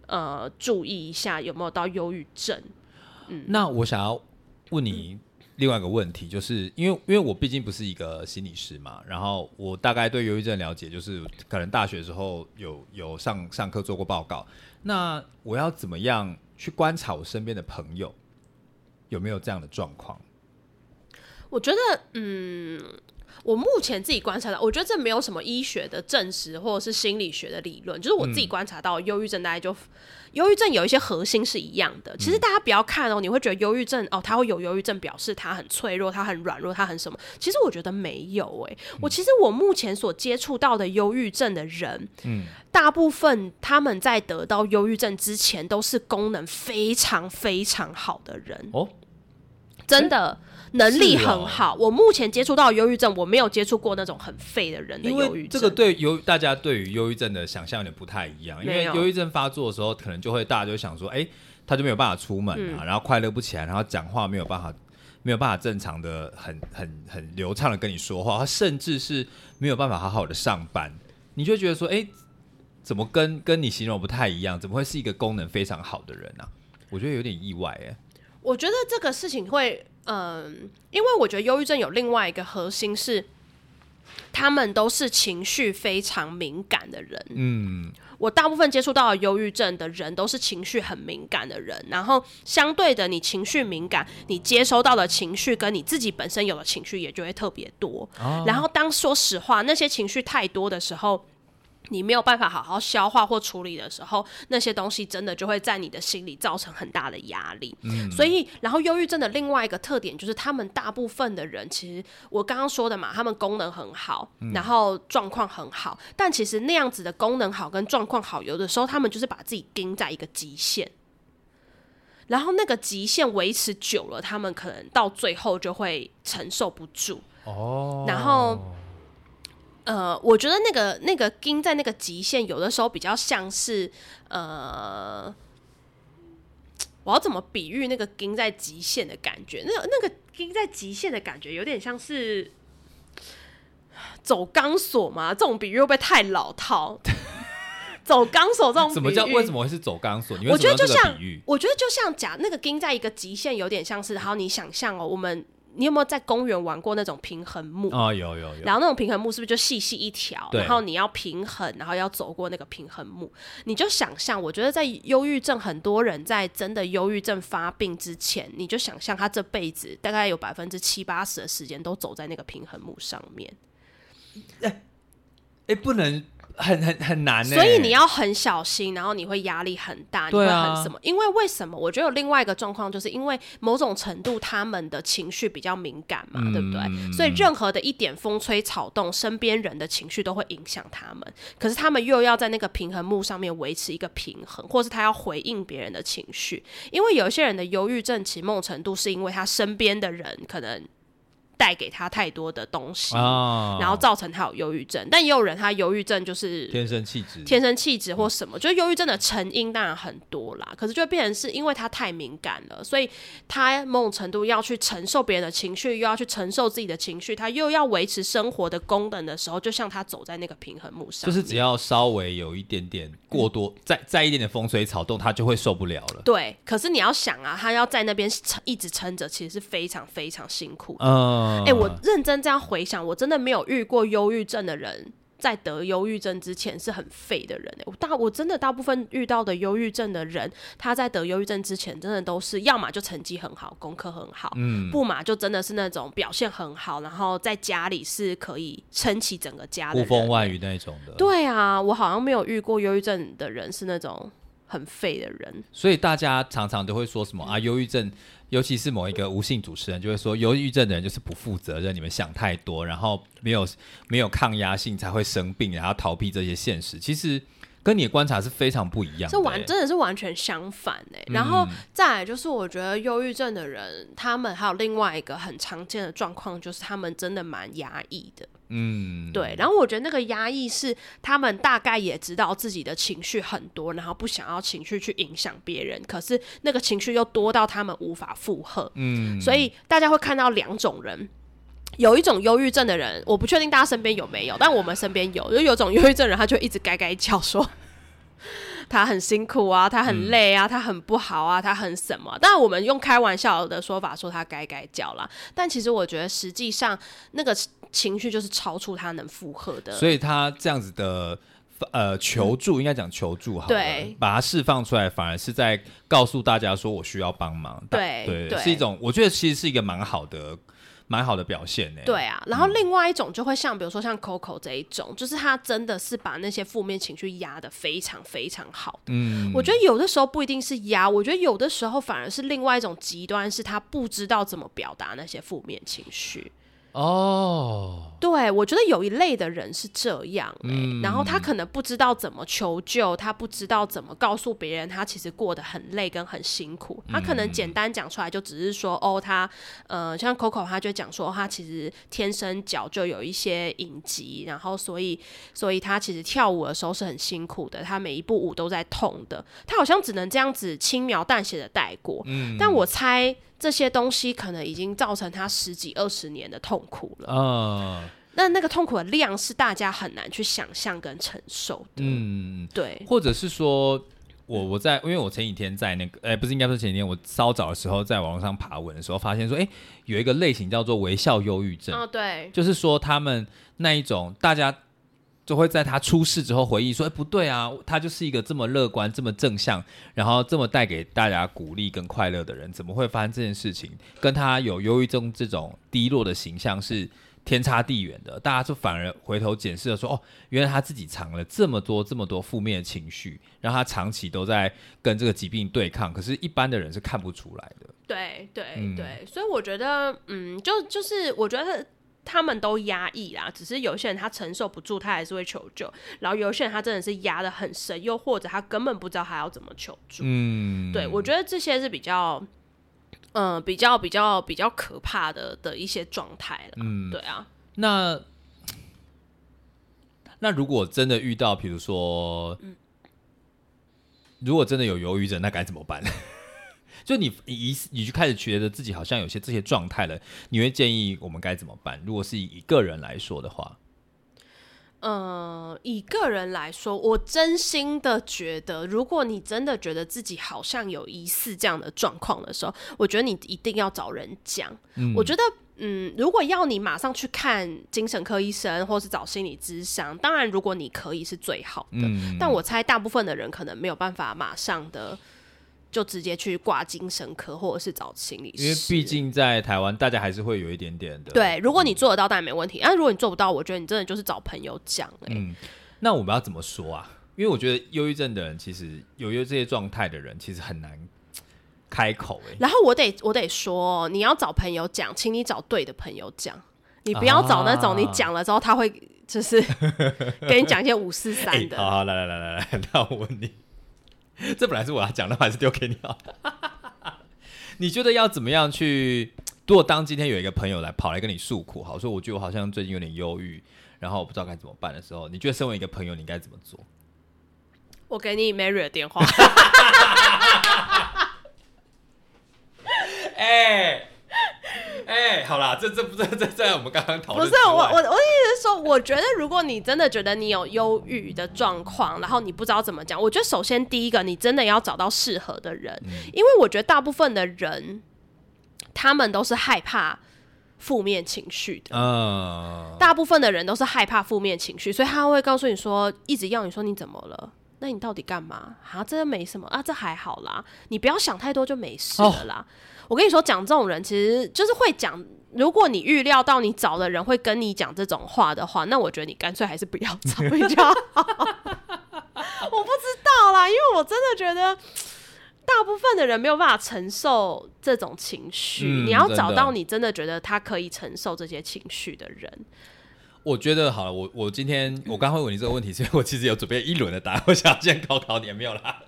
呃注意一下有没有到忧郁症。嗯那我想要问你另外一个问题，就是因为因为我毕竟不是一个心理师嘛，然后我大概对忧郁症了解，就是可能大学时候有有上上课做过报告。那我要怎么样去观察我身边的朋友有没有这样的状况？我觉得，嗯，我目前自己观察到，我觉得这没有什么医学的证实或者是心理学的理论，就是我自己观察到，忧郁症大概就，忧郁症有一些核心是一样的。其实大家不要看哦，你会觉得忧郁症哦，他会有忧郁症，表示他很脆弱，他很软弱，他很什么？其实我觉得没有诶、我其实我目前所接触到的忧郁症的人，嗯，大部分他们在得到忧郁症之前都是功能非常非常好的人。哦，真的能力很好。我目前接触到忧郁症，我没有接触过那种很废的人的因忧郁症。为这个对忧大家对于忧郁症的想象有点不太一样，因为忧郁症发作的时候，可能就会大家就想说，哎、他就没有办法出门嗯啊，然后快乐不起来，然后讲话没有办法没有办法正常的很很很流畅的跟你说话，他甚至是没有办法好好的上班，你就会觉得说，哎、怎么跟跟你形容不太一样？怎么会是一个功能非常好的人啊？我觉得有点意外哎、我觉得这个事情会，嗯，因为我觉得忧郁症有另外一个核心是，他们都是情绪非常敏感的人。嗯，我大部分接触到的忧郁症的人都是情绪很敏感的人，然后相对的，你情绪敏感，你接收到的情绪跟你自己本身有的情绪也就会特别多。哦然后当说实话，那些情绪太多的时候。你没有办法好好消化或处理的时候，那些东西真的就会在你的心里造成很大的压力。所以，然后忧郁症的另外一个特点就是，他们大部分的人，其实我刚刚说的嘛，他们功能很好，然后状况很好，但其实那样子的功能好跟状况好，有的时候他们就是把自己盯在一个极限，然后那个极限维持久了，他们可能到最后就会承受不住。哦，然后，呃，我觉得那个那个盯在那个极限，有的时候比较像是呃，我要怎么比喻那个盯在极限的感觉？那个那个盯在极限的感觉，有点像是走钢索嘛，这种比喻会不会太老套？走钢索这种什么叫比喻为什么会是走钢索？我觉得就像？我觉得就像假那个钉在一个极限，有点像是，好，你想象哦，我们你有没有在公园玩过那种平衡木？哦，有有有，然后那种平衡木是不是就细细一条？然后你要平衡，然后要走过那个平衡木。你就想象，我觉得在忧郁症，很多人在真的忧郁症发病之前，你就想象他这辈子大概有百分之七八十的时间都走在那个平衡木上面。哎，不能很很很难呢。所以你要很小心，然后你会压力很大，你会很什么？因为为什么？我觉得有另外一个状况，就是因为某种程度他们的情绪比较敏感嘛，对不对？所以任何的一点风吹草动，身边人的情绪都会影响他们。可是他们又要在那个平衡木上面维持一个平衡，或是他要回应别人的情绪。因为有一些人的忧郁症，其某种程度是因为他身边的人可能带给他太多的东西。哦，然后造成他有忧郁症，但也有人他忧郁症就是天生气质，天生气质或什么，就是忧郁症的成因当然很多啦，可是就会变成是因为他太敏感了，所以他某种程度要去承受别人的情绪，又要去承受自己的情绪，他又要维持生活的功能的时候，就像他走在那个平衡木上面，就是只要稍微有一点点过多，再再一点点风吹草动，他就会受不了了。对。可是你要想啊，他要在那边撑一直撑着，其实是非常非常辛苦的。嗯，哎、我认真这样回想，我真的没有遇过忧郁症的人。在得忧郁症之前是很废的人、欸、我大我真的大部分遇到的忧郁症的人，他在得忧郁症之前，真的都是要么就成绩很好，功课很好，嗯，不嘛就真的是那种表现很好，然后在家里是可以撑起整个家的呼。风唤雨那种的。，对啊，我好像没有遇过忧郁症的人是那种很废的人。所以大家常常都会说什么啊，忧郁症，尤其是某一个无性主持人就会说，忧郁症的人就是不负责任，你们想太多，然后没有没有抗压性才会生病，然后逃避这些现实。其实跟你的观察是非常不一样的、这完欸真的是完全相反哎、然后再来就是，我觉得忧郁症的人，他们还有另外一个很常见的状况，就是他们真的蛮压抑的。嗯，对，然后我觉得那个压抑是他们大概也知道自己的情绪很多，然后不想要情绪去影响别人，可是那个情绪又多到他们无法负荷。嗯，所以大家会看到两种人。有一种忧郁症的人，我不确定大家身边有没有，但我们身边有，就有种忧郁症人，他就一直该该叫说他很辛苦啊，他很累啊，他很不好啊，他很什么。但，我们用开玩笑的说法说他该该叫啦，但其实我觉得实际上那个情绪就是超出他能负荷的。所以他这样子的呃求助，应该讲求助好了，对把它释放出来，反而是在告诉大家说我需要帮忙，对对，对是一种我觉得其实是一个蛮好的蛮好的表现呢。对啊，然后另外一种就会像，比如说像 Coco 这一种，就是他真的是把那些负面情绪压得非常非常好的。嗯，我觉得有的时候不一定是压，我觉得有的时候反而是另外一种极端，是他不知道怎么表达那些负面情绪。哦，对，我觉得有一类的人是这样、欸，嗯然后他可能不知道怎么求救，他不知道怎么告诉别人，他其实过得很累跟很辛苦。他可能简单讲出来，就只是说，哦，他呃，像 Coco 他就讲说，他其实天生脚就有一些隐疾，然后所以所以他其实跳舞的时候是很辛苦的，他每一步舞都在痛的，他好像只能这样子轻描淡写的带过，嗯但我猜。这些东西可能已经造成他十几二十年的痛苦了。嗯那那个痛苦的量是大家很难去想象跟承受的。嗯，对，或者是说。我我在，因为我前几天在那个，哎、不是应该说前几天，我稍早的时候在网络上爬文的时候，发现说，哎、有一个类型叫做微笑忧郁症，哦，对，就是说他们那一种大家就会在他出事之后回忆说，哎、不对啊，他就是一个这么乐观、这么正向，然后这么带给大家鼓励跟快乐的人，怎么会发生这件事情？跟他有忧郁症这种低落的形象是天差地远的。大家就反而回头检视了说，哦，原来他自己藏了这么多、这么多负面的情绪，让他长期都在跟这个疾病对抗，可是一般的人是看不出来的。对，对，嗯对，所以我觉得，嗯，就就是我觉得。他们都压抑啦，只是有些人他承受不住，他还是会求救；然后有些人他真的是压的很深，又或者他根本不知道他要怎么求助。嗯，对，我觉得这些是比较，嗯、比较比较比较可怕的的一些状态了。嗯对啊，那那如果真的遇到，比如说，如果真的有忧郁症，那该怎么办？就你你一你就开始觉得自己好像有些这些状态了，你会建议我们该怎么办？如果是以一个人来说的话，嗯，以个人来说，我真心的觉得，如果你真的觉得自己好像有疑似这样的状况的时候，我觉得你一定要找人讲。嗯我觉得，嗯，如果要你马上去看精神科医生，或是找心理咨商，当然如果你可以是最好的。嗯，但我猜大部分的人可能没有办法马上的就直接去挂精神科，或者是找心理师，因为毕竟在台湾，大家还是会有一点点的。对，如果你做得到，当然没问题。但如果你做不到，我觉得你真的就是找朋友讲、欸，嗯，那我们要怎么说啊？因为我觉得忧郁症的人，其实有忧这些状态的人，其实很难开口、欸。然后我得我得说哦，你要找朋友讲，请你找对的朋友讲，你不要找那种啊你讲了之后他会就是 跟你讲一些五四哎、三的。好好来来来来来，那我问你，这本来是我要讲的，我还是丢给你好了。你觉得要怎么样去？如果当今天有一个朋友来跑来跟你诉苦，好说，我觉得我好像最近有点忧郁，然后我不知道该怎么办的时候，你觉得身为一个朋友，你该怎么做？我给你 Mary 的电话，哎哎，好啦，这这不这这在我们刚刚讨论不是我我我意思是说，我觉得如果你真的觉得你有忧郁的状况，然后你不知道怎么讲，我觉得首先第一个，你真的要找到适合的人，嗯因为我觉得大部分的人他们都是害怕负面情绪的。嗯，大部分的人都是害怕负面情绪，所以他会告诉你说，一直要你说你怎么了？那你到底干嘛？啊，这没什么啊，这还好啦，你不要想太多就没事了啦。我跟你说，讲这种人其实就是会讲。如果你预料到你找的人会跟你讲这种话的话，那我觉得你干脆还是不要找比较好。我不知道啦，因为我真的觉得大部分的人没有办法承受这种情绪。嗯你要找到你真的觉得他可以承受这些情绪的人。我觉得好了，我我今天我刚会问你这个问题，是因为我其实有准备一轮的答案，我想要先考考你，没有啦。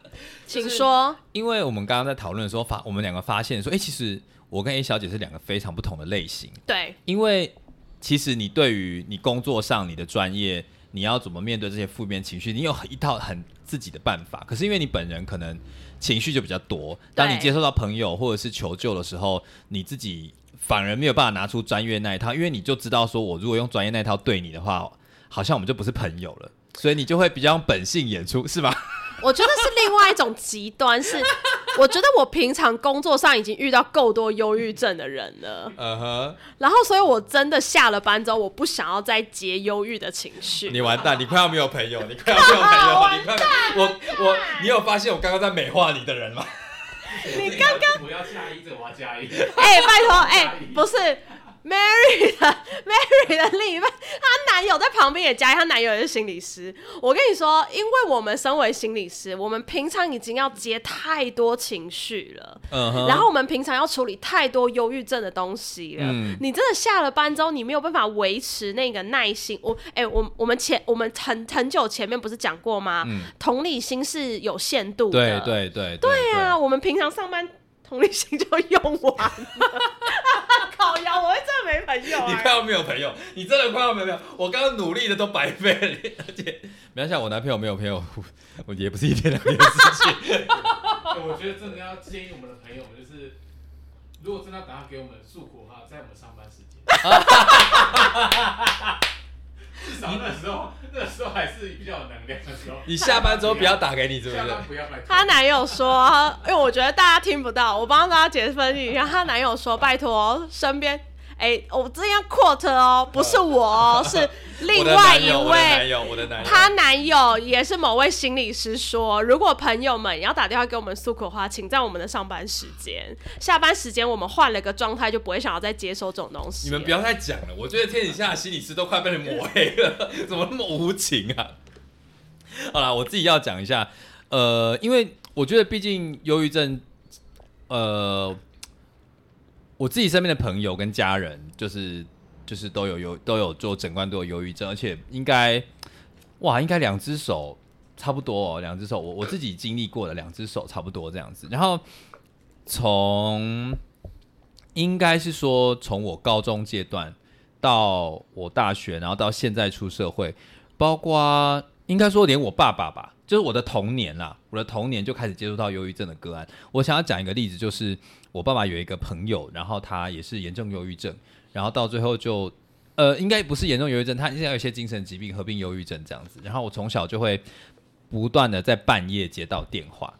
请说。因为我们刚刚在讨论的时候发，我们两个发现说，哎、其实我跟 A 小姐是两个非常不同的类型。对，因为其实你对于你工作上你的专业，你要怎么面对这些负面情绪，你有一套很自己的办法。可是因为你本人可能情绪就比较多，当你接受到朋友或者是求救的时候，你自己反而没有办法拿出专业那一套，因为你就知道说我如果用专业那一套对你的话，好像我们就不是朋友了。所以你就会比较用本性演出，是吧？我觉得是另外一种极端，是我觉得我平常工作上已经遇到够多忧郁症的人了，嗯哼，然后所以我真的下了班之后，我不想要再接忧郁的情绪。你完蛋，你快要没有朋友，你快要没有朋友，你快我我你有发现我刚刚在美化你的人吗？你刚刚我要加一，这我要加一。哎、拜托，哎、不是 Mary 的 Mary 的另一半，她男友在旁边也加，她男友也是心理师。我跟你说，因为我们身为心理师，我们平常已经要接太多情绪了。然后我们平常要处理太多忧郁症的东西了，嗯你真的下了班之后，你没有办法维持那个耐心。我哎、我我们前我们很很久前面不是讲过吗？嗯同理心是有限度对的。对对对啊，我们平常上班同理心就用完了。靠腰，我会真的没朋友、欸。你快要没有朋友，你真的快要没有朋友。我刚刚努力的都白费了，而且没关系啊，我男朋友没有朋友，我我也不是一天两天的事情。哎我觉得真的要建议我们的朋友们，就是如果真的要打算给我们诉苦的话，在我们上班时间。至少那时候，那时候还是比较有能量的时候。你下班之后不要打给你，是不是下？班不要来。她男友说，因为我觉得大家听不到，我帮大家解分析一下。她男友说：“拜托，身边，哎、我这样 quote 哦，不是我哦，是 另外一位。友，我的男友，她男友也是某位心理师说，如果朋友们要打电话给我们诉苦的话，请在我们的上班时间、下班时间，我们换了个状态，就不会想要再接收这种东西。你们不要再讲了，我觉得天底下的心理师都快被人抹黑了，怎么那么无情啊？好啦，我自己要讲一下，呃，因为我觉得毕竟忧郁症，呃，我自己身边的朋友跟家人，就是就是都有忧都有做诊断都有忧郁症，而且应该哇，应该两只手差不多哦，两只手我我自己经历过的两只手差不多这样子，然后从应该是说从我高中阶段到我大学，然后到现在出社会，包括应该说连我爸爸吧，就是我的童年啦，我的童年就开始接触到忧郁症的个案。我想要讲一个例子，就是我爸爸有一个朋友，然后他也是严重忧郁症，然后到最后就。呃，应该不是严重忧郁症，他现在有一些精神疾病合并忧郁症这样子。然后我从小就会不断的在半夜接到电话，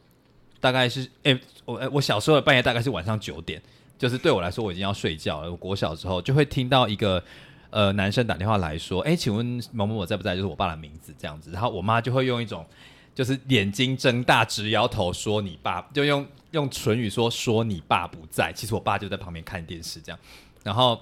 大概是哎、我、我小时候的半夜大概是晚上九点，就是对我来说我已经要睡觉了。我国小时候就会听到一个呃男生打电话来说，哎、请问某某某在不在？就是我爸的名字这样子。然后我妈就会用一种就是眼睛睁大直摇头说你爸，就用用唇语说说你爸不在，其实我爸就在旁边看电视这样。然后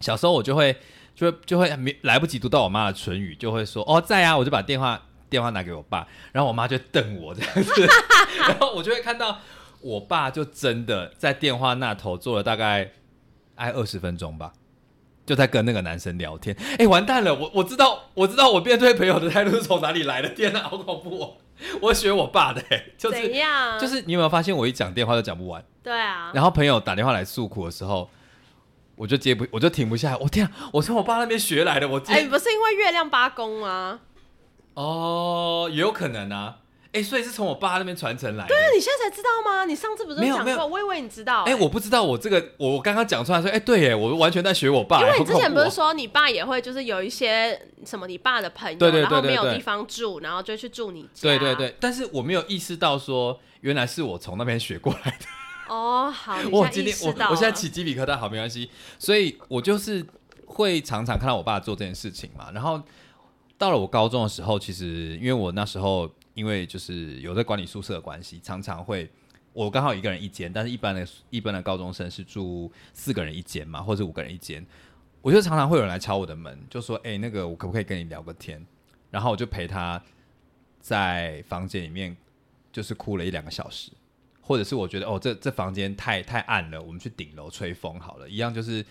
小时候我就会就会就会没来不及读到我妈的唇语，就会说哦在啊，我就把电话电话拿给我爸，然后我妈就瞪我这样子，然后我就会看到我爸就真的在电话那头坐了大概挨二十分钟吧。就在跟那个男生聊天，哎、完蛋了！我我知道，我知道我面对朋友的态度是从哪里来的。天哪，好恐怖哦！我学我爸的、哎，就是怎样？就是你有没有发现，我一讲电话都讲不完，对啊，然后朋友打电话来诉苦的时候，我就接不，我就停不下来。我天、啊，我从我爸那边学来的。我哎、欸、不是因为月亮八宫吗？哦，也有可能啊。哎、所以是从我爸那边传承来的。对啊你现在才知道吗？你上次不是没有没有讲过？我以为你知道、哎、我不知道我这个，我刚刚讲出来说，哎、对耶，我完全在学我爸。因为你之前不是说你爸也会就是有一些什么你爸的朋友，对对对然后没有地方住，然后就去住你家。对对。对，但是我没有意识到说，原来是我从那边学过来的。哦，好，我今天我我现在起鸡皮疙瘩，好没关系。所以我就是会常常看到我爸做这件事情嘛。然后到了我高中的时候，其实因为我那时候因为就是有在管理宿舍的关系，常常会我刚好一个人一间，但是一般的一般的高中生是住四个人一间嘛，或者五个人一间。我就常常会有人来敲我的门，就说：“哎、那个我可不可以跟你聊个天？”然后我就陪他在房间里面就是哭了一两个小时。或者是我觉得哦，这这房间太太暗了，我们去顶楼吹风好了。一样就是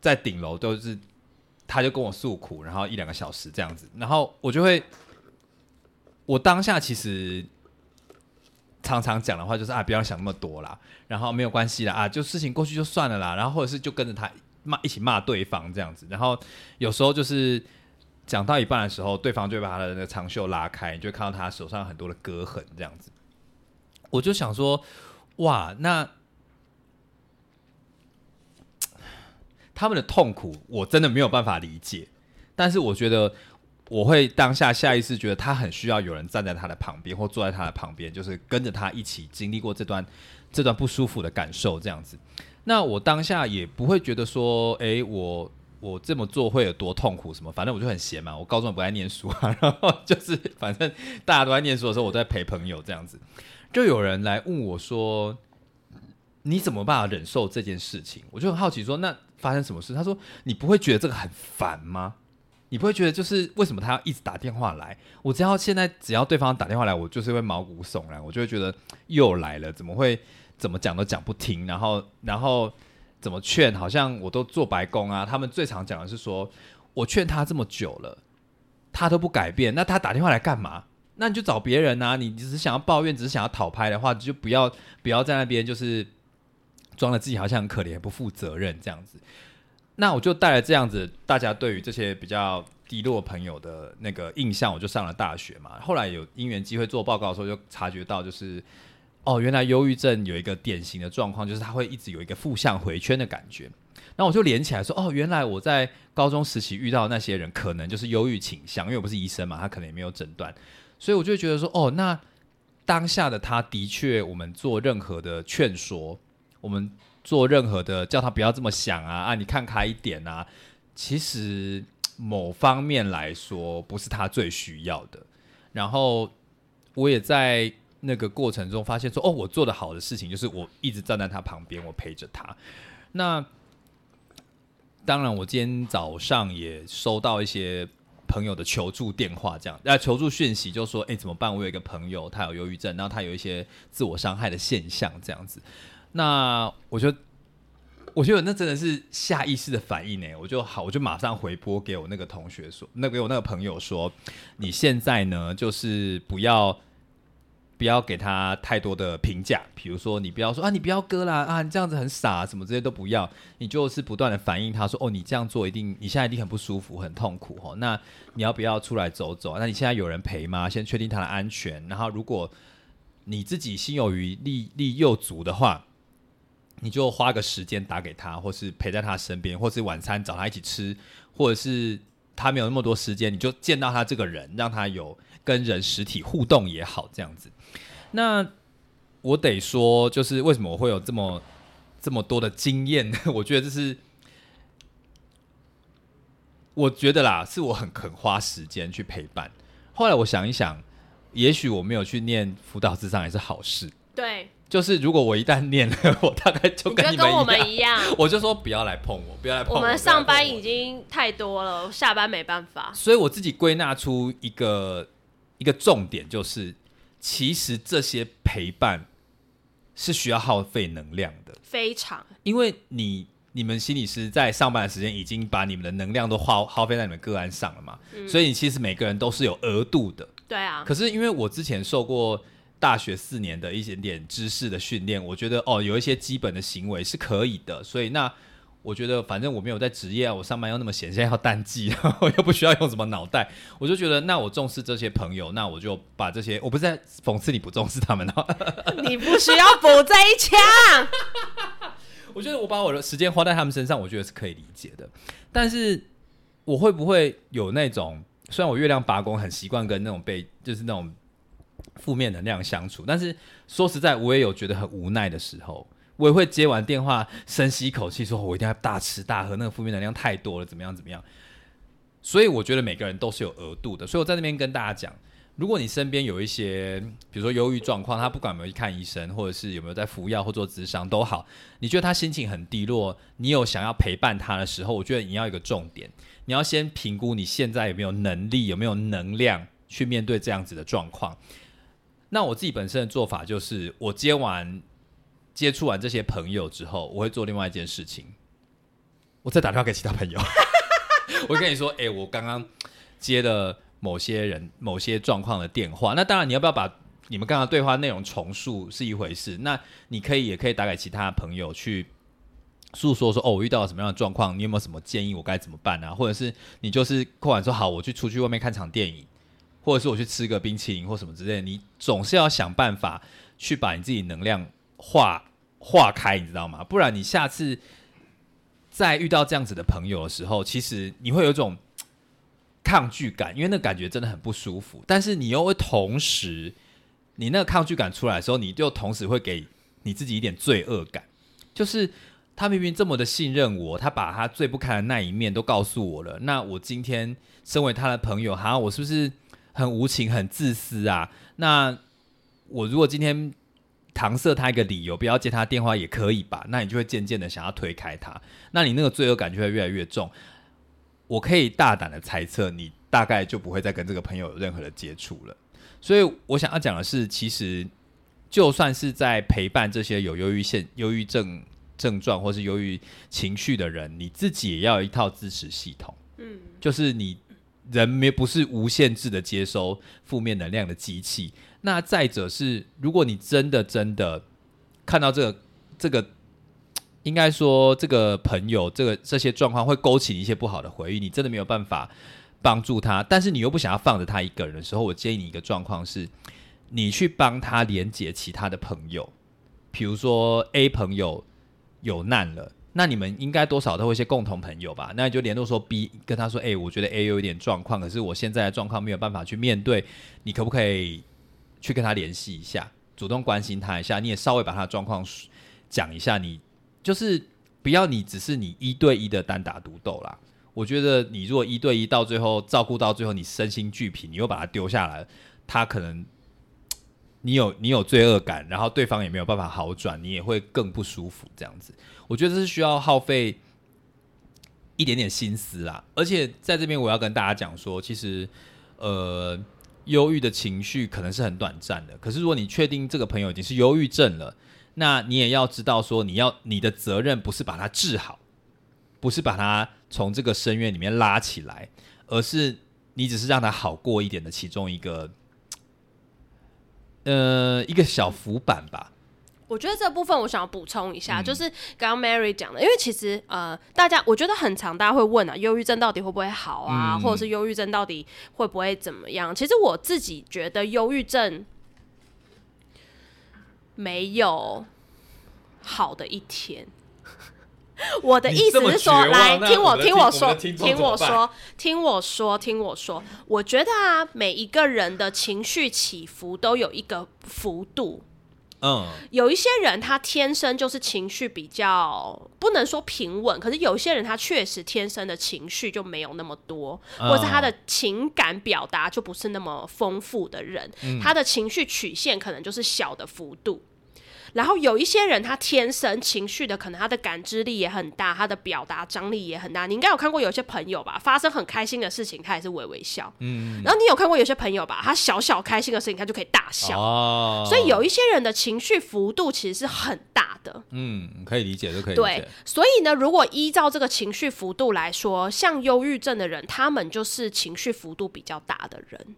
在顶楼都是，他就跟我诉苦，然后一两个小时这样子，然后我就会，我当下其实常常讲的话就是啊，不要想那么多啦，然后没有关系啦啊，就事情过去就算了啦，然后或者是就跟着他骂一起骂对方这样子，然后有时候就是讲到一半的时候，对方就会把他的那个长袖拉开，你就会看到他手上很多的割痕这样子。我就想说，哇，那他们的痛苦我真的没有办法理解，但是我觉得我会当下下意识觉得他很需要有人站在他的旁边，或坐在他的旁边，就是跟着他一起经历过这段这段不舒服的感受，这样子。那我当下也不会觉得说，诶，我我这么做会有多痛苦什么？反正我就很闲嘛，我高中不爱念书啊，然后就是反正大家都在念书的时候，我都在陪朋友这样子。就有人来问我说：“你怎么办法忍受这件事情？”我就很好奇说：“那发生什么事？”他说：“你不会觉得这个很烦吗？你不会觉得就是为什么他要一直打电话来？我只要现在只要对方打电话来，我就是会毛骨悚然，我就会觉得又来了，怎么会怎么讲都讲不听，然后然后怎么劝好像我都做白工啊。他们最常讲的是说，我劝他这么久了，他都不改变，那他打电话来干嘛？那你就找别人啊！你只是想要抱怨，只是想要讨拍的话，就不要不要在那边就是装的自己好像很可怜、不负责任这样子。那我就带了这样子，大家对于这些比较低落朋友的那个印象，我就上了大学嘛。后来有因缘机会做报告的时候，就察觉到就是哦，原来忧郁症有一个典型的状况，就是他会一直有一个负向回圈的感觉。那我就连起来说，哦，原来我在高中时期遇到的那些人，可能就是忧郁倾向，因为我不是医生嘛，他可能也没有诊断。所以我就觉得说，哦，那当下的他的确，我们做任何的劝说，我们做任何的叫他不要这么想啊啊，你看开一点啊，其实某方面来说不是他最需要的。然后我也在那个过程中发现说，哦，我做的好的事情就是我一直站在他旁边，我陪着他。那当然，我今天早上也收到一些。朋友的求助电话，这样呃求助讯息，就说哎、怎么办？我有一个朋友，他有忧郁症，然后他有一些自我伤害的现象，这样子。那我就我觉得那真的是下意识的反应呢。我就好，我就马上回拨给我那个同学说，那给我那个朋友说，你现在呢，就是不要。不要给他太多的评价，比如说你不要说啊，你不要割啦啊，你这样子很傻，什么这些都不要，你就是不断的反映他说哦，你这样做一定你现在一定很不舒服，很痛苦哦，那你要不要出来走走？那你现在有人陪吗？先确定他的安全，然后如果你自己心有余力力又足的话，你就花个时间打给他，或是陪在他身边，或是晚餐找他一起吃，或者是他没有那么多时间，你就见到他这个人，让他有跟人实体互动也好，这样子。那我得说，就是为什么我会有这么这么多的经验？我觉得这是，我觉得啦，是我很肯花时间去陪伴。后来我想一想，也许我没有去念辅导智商也是好事。对，就是如果我一旦念了，我大概就跟你们一样，我就说不要来碰我，不要来碰我们上班已经太多了，下班没办法。所以我自己归纳出一个一个重点，就是其实这些陪伴是需要耗费能量的，非常。因为你你们心理师在上班的时间已经把你们的能量都耗耗费在你们个案上了嘛，所以其实每个人都是有额度的。对啊，可是因为我之前受过大学四年的一点点知识的训练，我觉得哦有一些基本的行为是可以的，所以那我觉得反正我没有在职业啊，我上班又那么闲，现在要淡季，我又不需要用什么脑袋，我就觉得那我重视这些朋友，那我就把这些我不是在讽刺你不重视他们哦，你不需要补这一枪。我觉得我把我的时间花在他们身上，我觉得是可以理解的。但是我会不会有那种，虽然我月亮八宫很习惯跟那种被就是那种负面能量相处，但是说实在，我也有觉得很无奈的时候。我也会接完电话，深吸一口气，说我一定要大吃大喝，那个负面能量太多了，怎么样怎么样。所以我觉得每个人都是有额度的，所以我在那边跟大家讲。如果你身边有一些，比如说忧郁状况，他不管有没有去看医生，或者是有没有在服药或做咨商都好，你觉得他心情很低落，你有想要陪伴他的时候，我觉得你要一个重点，你要先评估你现在有没有能力，有没有能量去面对这样子的状况。那我自己本身的做法就是，我接完接触完这些朋友之后，我会做另外一件事情，我再打电话给其他朋友，我跟你说，哎、我刚刚接了某些人某些状况的电话。那当然，你要不要把你们刚刚对话内容重述是一回事，那你可以也可以打给其他的朋友去诉说说，哦，我遇到了什么样的状况，你有没有什么建议，我该怎么办啊？或者是你就是扣完说，好，我去出去外面看场电影，或者是我去吃个冰淇淋或什么之类的，你总是要想办法去把你自己能量化化开，你知道吗？不然你下次在遇到这样子的朋友的时候，其实你会有一种抗拒感，因为那感觉真的很不舒服。但是你又会同时，你那个抗拒感出来的时候，你就同时会给你自己一点罪恶感，就是他明明这么的信任我，他把他最不堪的那一面都告诉我了，那我今天身为他的朋友，好像我是不是很无情、很自私啊？那我如果今天搪塞他一个理由，不要接他电话也可以吧？那你就会渐渐的想要推开他，那你那个罪恶感就会越来越重。我可以大胆的猜测，你大概就不会再跟这个朋友有任何的接触了。所以我想要讲的是，其实就算是在陪伴这些有忧郁现、忧郁症症状或是忧郁情绪的人，你自己也要有一套支持系统。嗯，就是你人没不是无限制的接收负面能量的机器。那再者是，如果你真的真的看到这个这个，应该说这个朋友这个这些状况会勾起你一些不好的回忆，你真的没有办法帮助他，但是你又不想要放着他一个人的时候，我建议你一个状况是，你去帮他连接其他的朋友，比如说 A 朋友有难了。那你们应该多少都会一些共同朋友吧？那你就联络说 B 跟他说，哎、我觉得 A 有一点状况，可是我现在的状况没有办法去面对，你可不可以去跟他联系一下，主动关心他一下？你也稍微把他的状况讲一下，你就是不要你只是你一对一的单打独斗啦。我觉得你如果一对一到最后照顾到最后，你身心俱疲，你又把他丢下来，他可能你有你有罪恶感，然后对方也没有办法好转，你也会更不舒服。这样子，我觉得这是需要耗费一点点心思啦。而且在这边我要跟大家讲说，其实呃，忧郁的情绪可能是很短暂的，可是如果你确定这个朋友已经是忧郁症了，那你也要知道说，你要你的责任不是把他治好，不是把他从这个深渊里面拉起来，而是你只是让他好过一点的其中一个，呃，一个小浮板吧。我觉得这部分我想要补充一下，嗯就是刚刚 Mary 讲的，因为其实呃，大家我觉得很常大家会问啊，忧郁症到底会不会好啊，嗯或者是忧郁症到底会不会怎么样？其实我自己觉得忧郁症没有好的一天。我的意思是说，来听我听我说，听我说，听我说，听我说。我觉得啊，每一个人的情绪起伏都有一个幅度。嗯，有一些人他天生就是情绪比较不能说平稳，可是有一些人他确实天生的情绪就没有那么多，嗯或者他的情感表达就不是那么丰富的人，他的情绪曲线可能就是小的幅度。然后有一些人，他天生情绪的，可能他的感知力也很大，他的表达张力也很大。你应该有看过有些朋友吧，发生很开心的事情，他也是微微笑。嗯。然后你有看过有些朋友吧，他小小开心的事情，他就可以大笑。哦，所以有一些人的情绪幅度其实是很大的。嗯，可以理解，都可以理对解。，所以呢，如果依照这个情绪幅度来说，像忧郁症的人，他们就是情绪幅度比较大的人。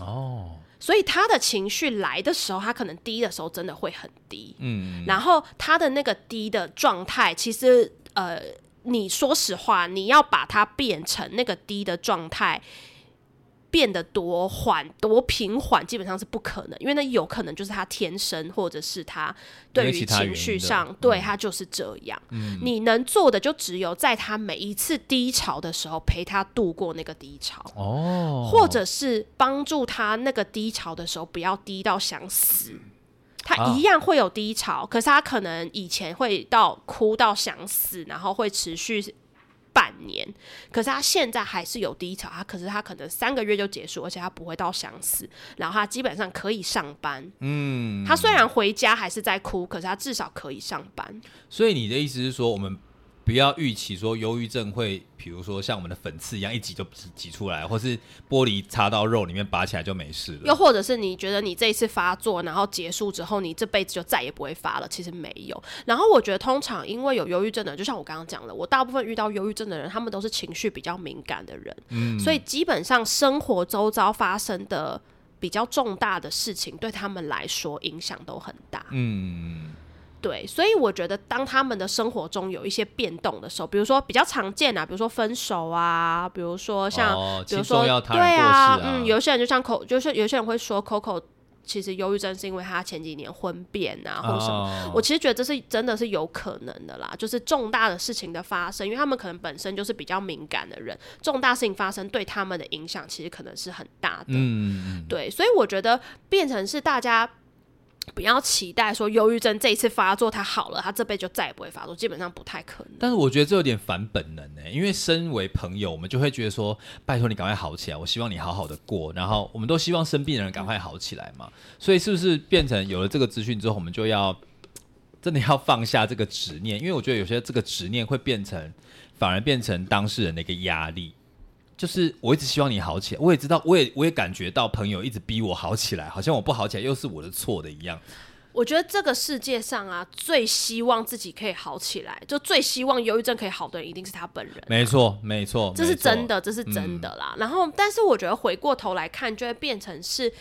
哦，所以他的情绪来的时候，他可能低的时候真的会很低，嗯，然后他的那个低的状态，其实呃，你说实话，你要把它变成那个低的状态。变得多缓多平缓，基本上是不可能，因为那有可能就是他天生，或者是他对于情绪上，嗯对他就是这样。你能做的就只有在他每一次低潮的时候陪他度过那个低潮。哦，或者是帮助他那个低潮的时候不要低到想死。他啊一样会有低潮，可是他可能以前会到哭到想死，然后会持续半年。可是他现在还是有低潮，他可是他可能三个月就结束，而且他不会到想死，然后他基本上可以上班。嗯，他虽然回家还是在哭，可是他至少可以上班。所以你的意思是说，我们不要预期说忧郁症会，比如说像我们的粉刺一样一挤就挤挤出来，或是玻璃插到肉里面拔起来就没事了。又或者是你觉得你这一次发作，然后结束之后，你这辈子就再也不会发了，其实没有。然后我觉得通常因为有忧郁症的人，就像我刚刚讲的，我大部分遇到忧郁症的人，他们都是情绪比较敏感的人，嗯所以基本上生活周遭发生的比较重大的事情，对他们来说影响都很大。嗯，对，所以我觉得当他们的生活中有一些变动的时候，比如说比较常见啊，比如说分手啊，比如说像，哦比如说对啊，啊嗯，有些人就像口，就是有些人会说 Coco 其实忧郁症是因为他前几年婚变啊，或者什么。哦我其实觉得这是真的是有可能的啦，就是重大的事情的发生，因为他们可能本身就是比较敏感的人，重大事情发生对他们的影响其实可能是很大的。嗯，对，所以我觉得变成是大家不要期待说忧郁症这一次发作他好了，他这辈子就再也不会发作，基本上不太可能。但是我觉得这有点反本能呢，因为身为朋友，我们就会觉得说，拜托你赶快好起来，我希望你好好的过，然后我们都希望生病的人赶快好起来嘛。所以是不是变成有了这个资讯之后，我们就要真的要放下这个执念？因为我觉得有些这个执念会变成，反而变成当事人的一个压力。就是我一直希望你好起来，我也知道，我也我也感觉到朋友一直逼我好起来，好像我不好起来又是我的错的一样。我觉得这个世界上啊，最希望自己可以好起来，就最希望忧郁症可以好的人，一定是他本人。没错，没错，这是真的，这是真的啦。然后，但是我觉得回过头来看，就会变成是，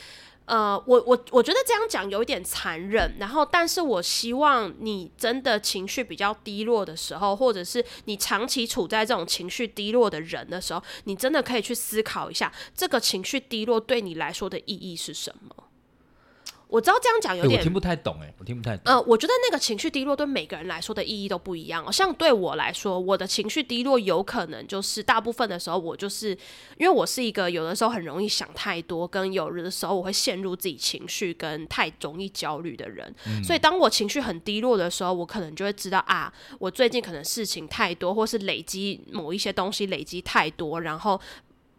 呃，我我我觉得这样讲有一点残忍。然后，但是我希望你真的情绪比较低落的时候，或者是你长期处在这种情绪低落的人的时候，你真的可以去思考一下，这个情绪低落对你来说的意义是什么。我知道这样讲有哎，点我听不太懂，哎，我听不太懂。呃，我觉得那个情绪低落对每个人来说的意义都不一样、哦。像对我来说，我的情绪低落有可能就是大部分的时候，我就是因为我是一个有的时候很容易想太多，跟有的时候我会陷入自己情绪跟太容易焦虑的人。所以当我情绪很低落的时候，我可能就会知道啊，我最近可能事情太多，或是累积某一些东西累积太多，然后。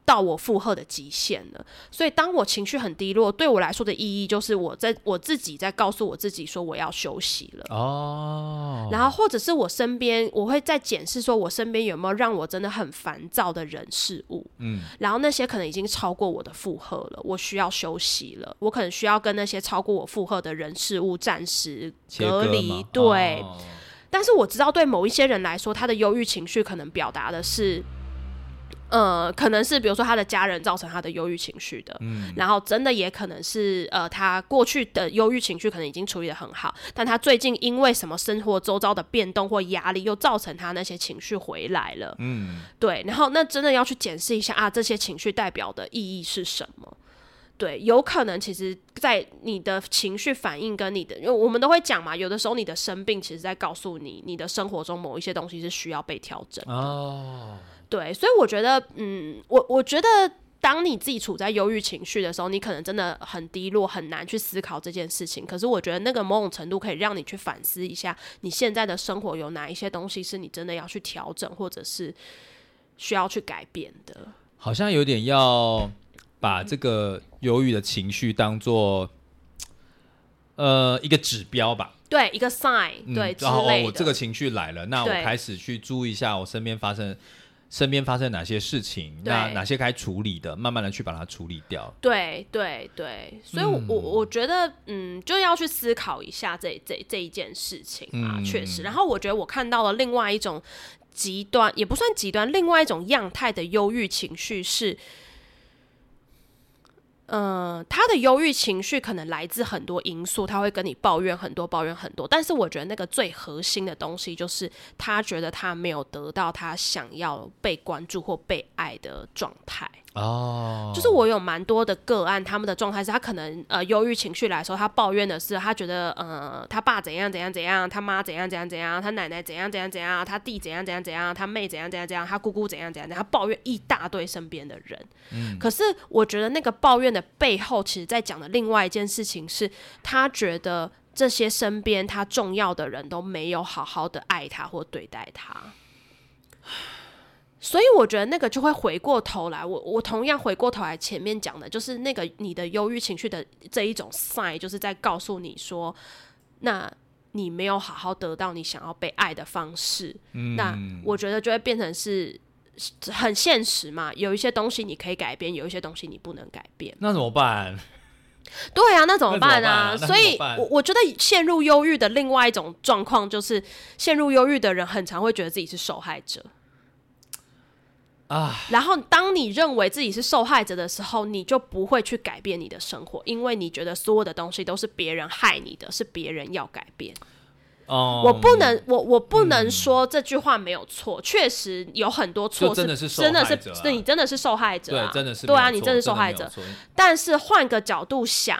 到我负荷的极限了，所以当我情绪很低落，对我来说的意义就是我在我自己在告诉我自己说我要休息了。哦，然后或者是我身边，我会在检视说我身边有没有让我真的很烦躁的人事物，嗯，然后那些可能已经超过我的负荷了，我需要休息了，我可能需要跟那些超过我负荷的人事物暂时隔离，对。哦。但是我知道，对某一些人来说，他的忧郁情绪可能表达的是，呃，可能是比如说他的家人造成他的忧郁情绪的，嗯然后真的也可能是呃，他过去的忧郁情绪可能已经处理的很好，但他最近因为什么生活周遭的变动或压力，又造成他那些情绪回来了，嗯，对，然后那真的要去检视一下啊，这些情绪代表的意义是什么。对，有可能其实，在你的情绪反应跟你的，因为我们都会讲嘛，有的时候你的生病，其实在告诉你，你的生活中某一些东西是需要被调整。哦，对，所以我觉得，嗯，我我觉得，当你自己处在忧郁情绪的时候，你可能真的很低落，很难去思考这件事情。可是我觉得那个某种程度可以让你去反思一下，你现在的生活有哪一些东西是你真的要去调整，或者是需要去改变的。好像有点要把这个忧郁的情绪当做呃一个指标吧。对，一个 sign，、嗯对然后哦。我这个情绪来了，那我开始去注意一下我身边发生身边发生哪些事情，那哪些该处理的，慢慢的去把它处理掉。对对对，所以我，我、我觉得，嗯，就要去思考一下这这这一件事情啊，嗯确实。然后，我觉得我看到了另外一种极端，也不算极端，另外一种样态的忧郁情绪是，嗯，他的忧郁情绪可能来自很多因素，他会跟你抱怨很多，抱怨很多。但是我觉得那个最核心的东西，就是他觉得他没有得到他想要被关注或被爱的状态。哦，就是我有蛮多的个案，他们的状态是他可能呃忧郁情绪来的时候，他抱怨的是他觉得呃他爸怎样怎样怎样，他妈怎样怎样怎样，他奶奶怎样怎样怎样，他弟怎样怎样怎样，他妹怎样怎样怎样，他姑姑怎样怎样怎样，他抱怨一大堆身边的人。可是我觉得那个抱怨的背后，其实在讲的另外一件事情是，他觉得这些身边他重要的人都没有好好的爱他或对待他。所以我觉得那个就会回过头来，我我同样回过头来前面讲的，就是那个你的忧郁情绪的这一种 sign，就是在告诉你说，那你没有好好得到你想要被爱的方式，那我觉得就会变成是很现实嘛。有一些东西你可以改变，有一些东西你不能改变。那怎么办？对啊，那怎么办啊？所以我我觉得陷入忧郁的另外一种状况，就是陷入忧郁的人很常会觉得自己是受害者。啊，然后，当你认为自己是受害者的时候，你就不会去改变你的生活，因为你觉得所有的东西都是别人害你的，是别人要改变。哦，我不能，我我不能说这句话没有错，确实有很多错就真的是受真的是你真的是受害者、啊，对，真的是对啊，你真的是受害者。但是换个角度想，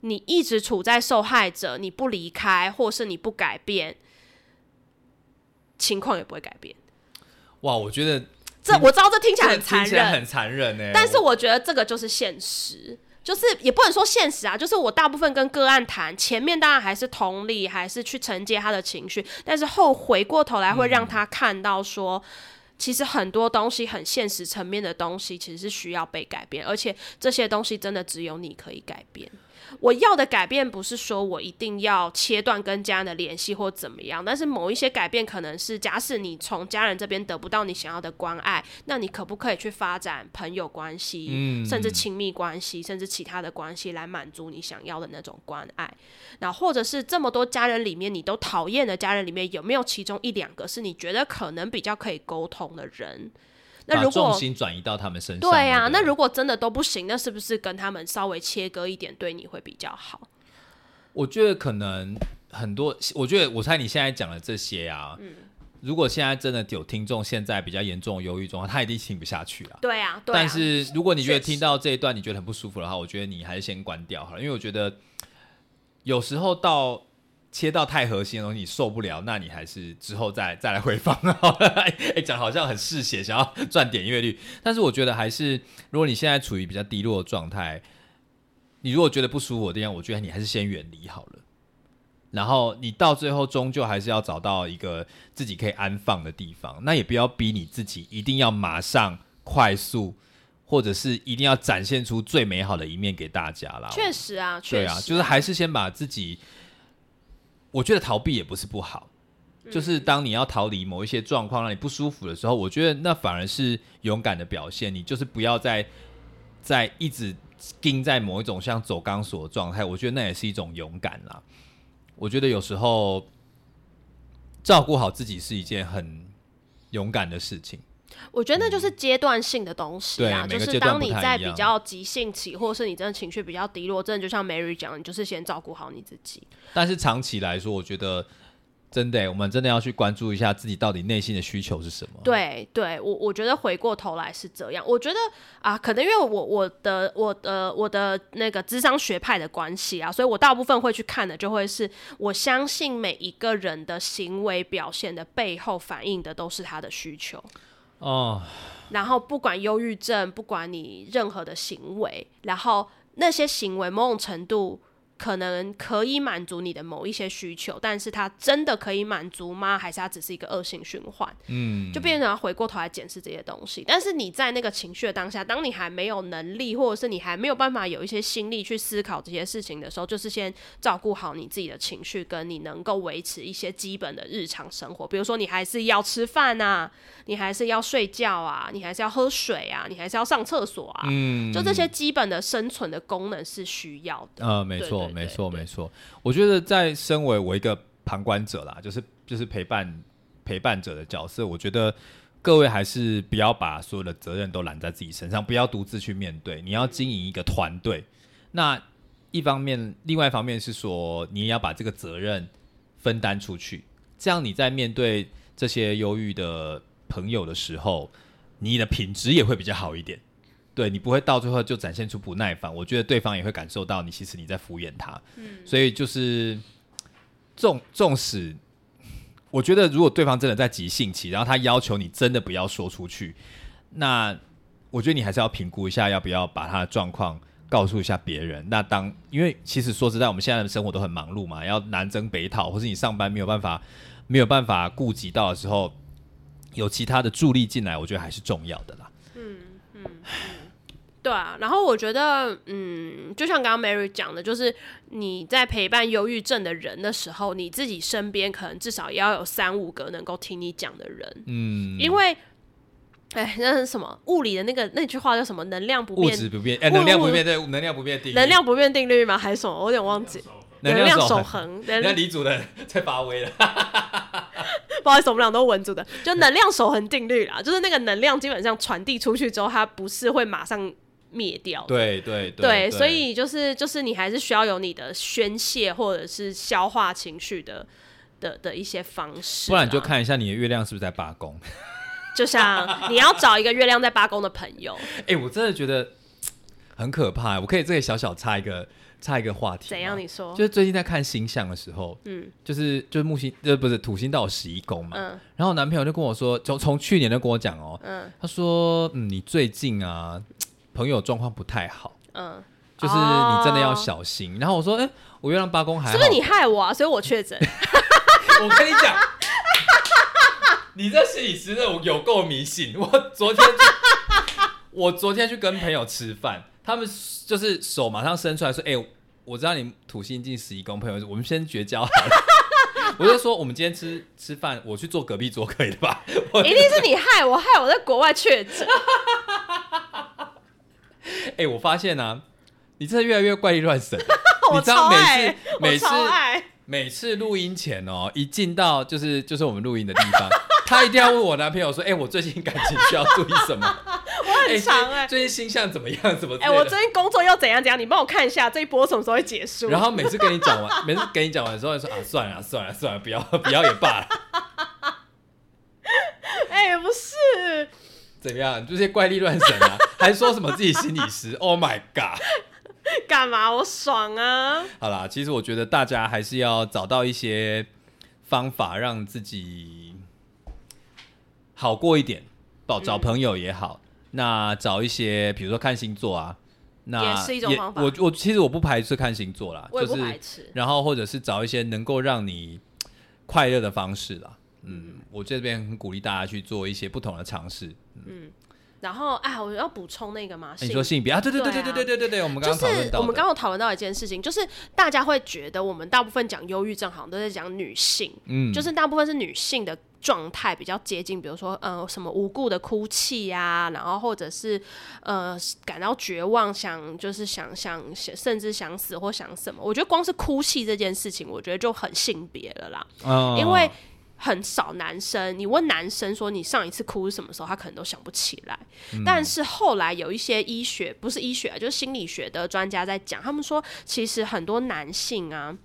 你一直处在受害者，你不离开，或是你不改变，情况也不会改变。哇，我觉得这我知道这听起来很残忍，很残忍呢。但是我觉得这个就是现实，就是也不能说现实啊，就是我大部分跟个案谈，前面当然还是同理，还是去承接他的情绪，但是后回过头来会让他看到说。其实很多东西很现实层面的东西，其实是需要被改变，而且这些东西真的只有你可以改变。我要的改变不是说我一定要切断跟家人的联系或怎么样，但是某一些改变可能是，假使你从家人这边得不到你想要的关爱，那你可不可以去发展朋友关系，嗯甚至亲密关系，甚至其他的关系来满足你想要的那种关爱？那或者是这么多家人里面，你都讨厌的家人里面，有没有其中一两个是你觉得可能比较可以沟通的人？那把如果重心转移到他们身上，对啊，那如果真的都不行，那是不是跟他们稍微切割一点，对你会比较好？我觉得可能很多，我觉得我猜你现在讲的这些啊，嗯如果现在真的有听众现在比较严重的忧郁状况，他一定听不下去啊。对啊，对啊。但是如果你觉得听到这一段你觉得很不舒服的话，我觉得你还是先关掉好了，因为我觉得有时候到切到太核心的东西你受不了，那你还是之后再再来回放好。哎、讲好像很嗜血，想要赚点阅率，但是我觉得还是，如果你现在处于比较低落的状态，你如果觉得不舒服的地方，我觉得你还是先远离好了。然后你到最后终究还是要找到一个自己可以安放的地方，那也不要逼你自己一定要马上快速，或者是一定要展现出最美好的一面给大家啦。确实啊，确实、对啊，就是还是先把自己，我觉得逃避也不是不好，就是当你要逃离某一些状况让你不舒服的时候，我觉得那反而是勇敢的表现。你就是不要再再一直盯在某一种像走钢索的状态，我觉得那也是一种勇敢啦。我觉得有时候照顾好自己是一件很勇敢的事情。我觉得那就是阶段性的东西啊，就是当你在比较急性期，或是你真的情绪比较低落，真的就像 Mary 讲，你就是先照顾好你自己。但是长期来说，我觉得真的耶，我们真的要去关注一下自己到底内心的需求是什么。，对对，我我觉得回过头来是这样。我觉得啊，可能因为我我的我的我的那个智商学派的关系啊，所以我大部分会去看的就会是，我相信每一个人的行为表现的背后反映的都是他的需求。哦，然后不管忧郁症，不管你任何的行为，然后那些行为某种程度可能可以满足你的某一些需求，但是它真的可以满足吗？还是它只是一个恶性循环？嗯，就变成要回过头来检视这些东西。但是你在那个情绪的当下，当你还没有能力，或者是你还没有办法有一些心力去思考这些事情的时候，就是先照顾好你自己的情绪，跟你能够维持一些基本的日常生活。比如说，你还是要吃饭啊，你还是要睡觉啊，你还是要喝水啊，你还是要上厕所啊。嗯就这些基本的生存的功能是需要的。呃，没错，没错，没错。我觉得在身为我一个旁观者啦，就是就是陪伴陪伴者的角色，我觉得各位还是不要把所有的责任都揽在自己身上，不要独自去面对。你要经营一个团队，那一方面，另外一方面是说，你也要把这个责任分担出去，这样你在面对这些忧郁的朋友的时候，你的品质也会比较好一点。对你不会到最后就展现出不耐烦，我觉得对方也会感受到你其实你在敷衍他，嗯，所以就是纵纵使我觉得如果对方真的在急性期，然后他要求你真的不要说出去，那我觉得你还是要评估一下要不要把他的状况告诉一下别人。那当因为其实说实在，我们现在的生活都很忙碌嘛，要南征北讨，或是你上班没有办法没有办法顾及到的时候，有其他的助力进来，我觉得还是重要的啦。对啊，然后我觉得，嗯，就像刚刚 Mary 讲的，就是你在陪伴忧郁症的人的时候，你自己身边可能至少也要有三五个能够听你讲的人，嗯，因为，哎，那是什么物理的那个那句话叫什么？能量不变物，质不变，哎、能量不变，对，能量不变定律，能量不变定律吗？还是什么？我有点忘记。能量守恒，恒，人家能李主任在发威了，不好意思，我们俩都文组的，就能量守恒定律啦，就是那个能量基本上传递出去之后，它不是会马上灭掉的。对对对，所以就是就是你还是需要有你的宣泄或者是消化情绪的的的一些方式，不然你就，看一下你的月亮是不是在罢工。就像你要找一个月亮在八宫的朋友，哎、我真的觉得很可怕。我可以这里小小插一个插一个话题，怎样？你说？就是最近在看星象的时候，嗯就是就是木星呃不是土星到十一宫嘛，嗯然后我男朋友就跟我说，从从去年就跟我讲哦，嗯他说嗯你最近啊朋友状况不太好，嗯，就是你真的要哦小心。然后我说哎、我月亮八宫还好，是不是你害我啊？所以我确诊。我跟你讲，你这心理师的有够迷信。我昨天去，我昨天去跟朋友吃饭，他们就是手马上伸出来说：“哎、我知道你土星进十一宫，朋友，我们先绝交好了。”我就说：“我们今天吃吃饭，我去坐隔壁桌可以的吧？”我一定是你害我，害我在国外确诊。哎、我发现啊，你真的越来越怪力乱神。我你知道每超爱次，每次。每次录音前哦，一进到就是就是我们录音的地方，他一定要问我男朋友说：“哎、我最近感情需要注意什么？我很长哎、最近星象怎么样？怎么哎、类的？”我最近工作又怎样怎样，你帮我看一下这一波什么时候会结束？然后每次跟你讲完，每次跟你讲完之后，你说啊，算了算了算了，不要不要也罢了，哎、不是，怎么样？这些怪力乱神啊，还说什么自己心理师？Oh my god！干嘛？我爽啊！好啦，其实我觉得大家还是要找到一些方法，让自己好过一点，找找朋友也好，那找一些，比如说看星座啊，那也是一种方法我我其实我不排斥看星座啦，我也不就是排斥。然后或者是找一些能够让你快乐的方式啦。嗯，我这边很鼓励大家去做一些不同的尝试。然后，哎，我要补充那个嘛，哎你说性别啊？对对对对对啊对对对对对，我们刚就是刚讨论到，我们刚刚有讨论到一件事情，就是大家会觉得我们大部分讲忧郁症，好像都在讲女性，嗯，就是大部分是女性的状态比较接近，比如说呃什么无故的哭泣呀、然后或者是呃感到绝望，想就是想想想甚至想死或想什么。我觉得光是哭泣这件事情，我觉得就很性别了啦，哦因为。很少男生，你问男生说你上一次哭是什么时候，他可能都想不起来。但是后来有一些医学，不是医学啊，就是心理学的专家在讲，他们说其实很多男性啊，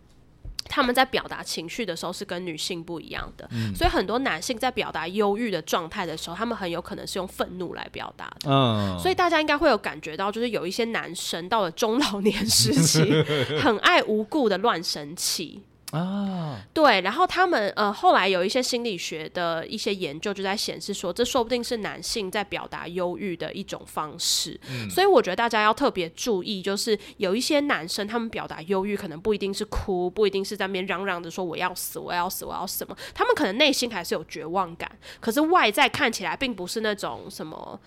他们在表达情绪的时候是跟女性不一样的，嗯所以很多男性在表达忧郁的状态的时候，他们很有可能是用愤怒来表达的。嗯，所以大家应该会有感觉到，就是有一些男生到了中老年时期，很爱无故的乱生气。啊，对，然后他们呃后来有一些心理学的一些研究就在显示说，这说不定是男性在表达忧郁的一种方式。所以我觉得大家要特别注意，就是有一些男生他们表达忧郁，可能不一定是哭，不一定是在那边嚷嚷着说我要死，我要死，我要死什么，他们可能内心还是有绝望感，可是外在看起来并不是那种什么。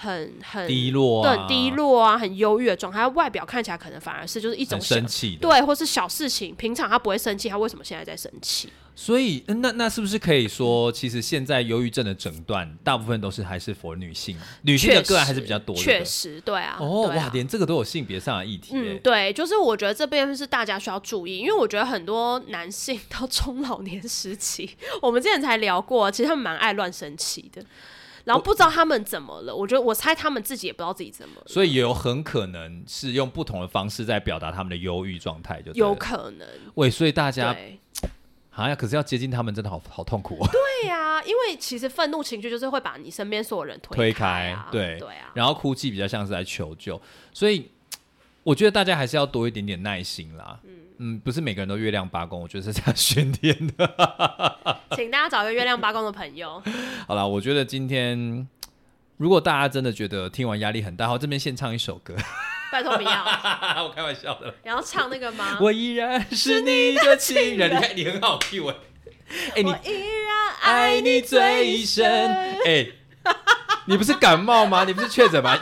很很低落啊，对很低落啊，很忧郁的状态，他外表看起来可能反而是就是一种生气。对，或是小事情，平常他不会生气，他为什么现在在生气？所以嗯那那是不是可以说，其实现在忧郁症的诊断大部分都是还是 for 女性，女性的个案还是比较多的。确实，对啊，哦，啊哇，连这个都有性别上的议题嗯，对，就是我觉得这边是大家需要注意，因为我觉得很多男性到中老年时期，我们之前才聊过，其实他们蛮爱乱生气的，然后不知道他们怎么了。我觉得我猜他们自己也不知道自己怎么了，所以也有很可能是用不同的方式在表达他们的忧郁状态，就有可能。喂，所以大家对好像可是要接近他们真的好好痛苦啊。对呀、因为其实愤怒情绪就是会把你身边所有人推开啊，对对啊，然后哭泣比较像是在求救，所以我觉得大家还是要多一点点耐心啦。嗯不是每个人都月亮八宫，我觉得是这样训练的。请大家找一个月亮八宫的朋友。好了，我觉得今天如果大家真的觉得听完压力很大，好，这边先唱一首歌，拜托不要，我开玩笑的啦。然后唱那个吗？我依然是你的情人，你看你很好 Q 哎、哎、你我依然爱你最深，哎、你不是感冒吗？你不是确诊吗？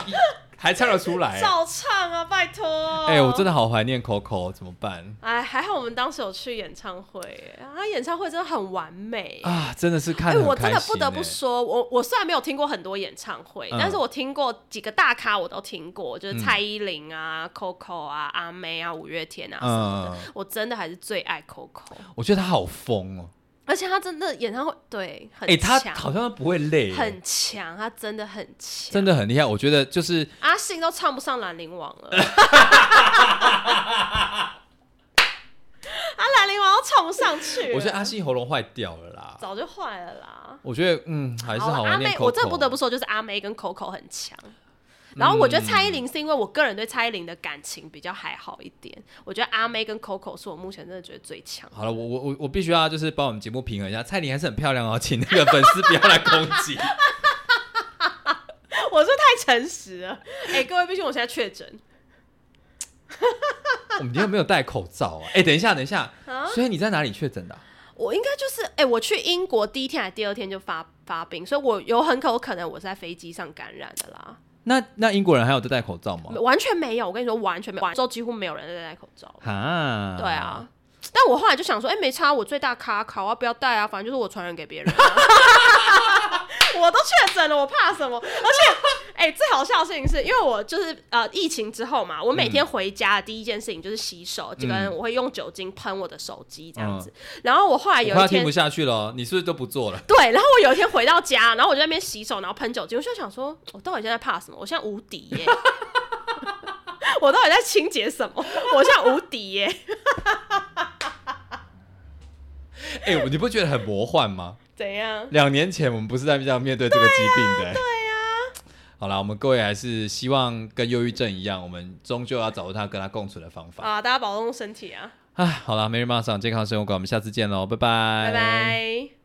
一还唱得出来、照唱啊，拜托。哎、我真的好怀念 Coco，怎么办哎，还好我们当时有去演唱会耶，他演唱会真的很完美。啊？真的是看我真的不得不哎说，我我虽然没有听过很多演唱会，嗯但是我听过几个大咖，我都听过，就是嗯蔡依林啊、Coco 啊、阿妹啊、五月天啊什么的。嗯，我真的还是最爱 Coco，我觉得他好疯哦、而且他真的演唱会对很哎、他强，好像不会累、很强，他真的很强，真的很厉害。我觉得就是阿信都唱不上兰陵王了，他 兰陵王都唱不上去了，我觉得阿信喉咙坏掉了啦。早就坏了啦。我觉得嗯，还是好阿妹，Coco。我真的不得不说，就是阿妹跟 Coco 很强。然后我觉得蔡依林是因为我个人对蔡依林的感情比较还好一点，我觉得阿妹跟 Coco 是我目前真的觉得最强。好了，我我我我必须要就是帮我们节目平衡一下，蔡依林还是很漂亮哦，请那个粉丝不要来攻击。我是太诚实了，哎、各位，毕竟我现在确诊，我们今天没有戴口罩啊！哎、等一下，等一下，啊所以你在哪里确诊的啊、我应该就是哎、我去英国第一天还第二天就发发病，所以我有很有可能我是在飞机上感染的啦，那那英国人还有在戴口罩吗？完全没有，我跟你说完全没有，完州几乎没有人在戴口罩。啊，对啊，但我后来就想说，哎、没差，我最大咖考啊，不要戴啊，反正就是我传染给别人、啊。我都确诊了，我怕什么？而且，哎、最好笑的事情是因为我就是呃疫情之后嘛，我每天回家的第一件事情就是洗手，这个我会用酒精喷我的手机这样子。然后我后来有一天不。下去了哦，你是不是都不做了？对，然后我有一天回到家，然后我就在那边洗手，然后喷酒精，我就想说，我到底现在怕什么？我现在无敌耶！我到底在清洁什么？我现在无敌耶！哎、你不觉得很魔幻吗？怎样？两年前我们不是在这样面对这个疾病的、对呀、好啦，我们各位还是希望跟忧郁症一样，我们终究要找到他跟他共处的方法。啊，大家保重身体啊，哎，好啦，每日马上健康生活馆，我们下次见喽，拜拜，拜拜。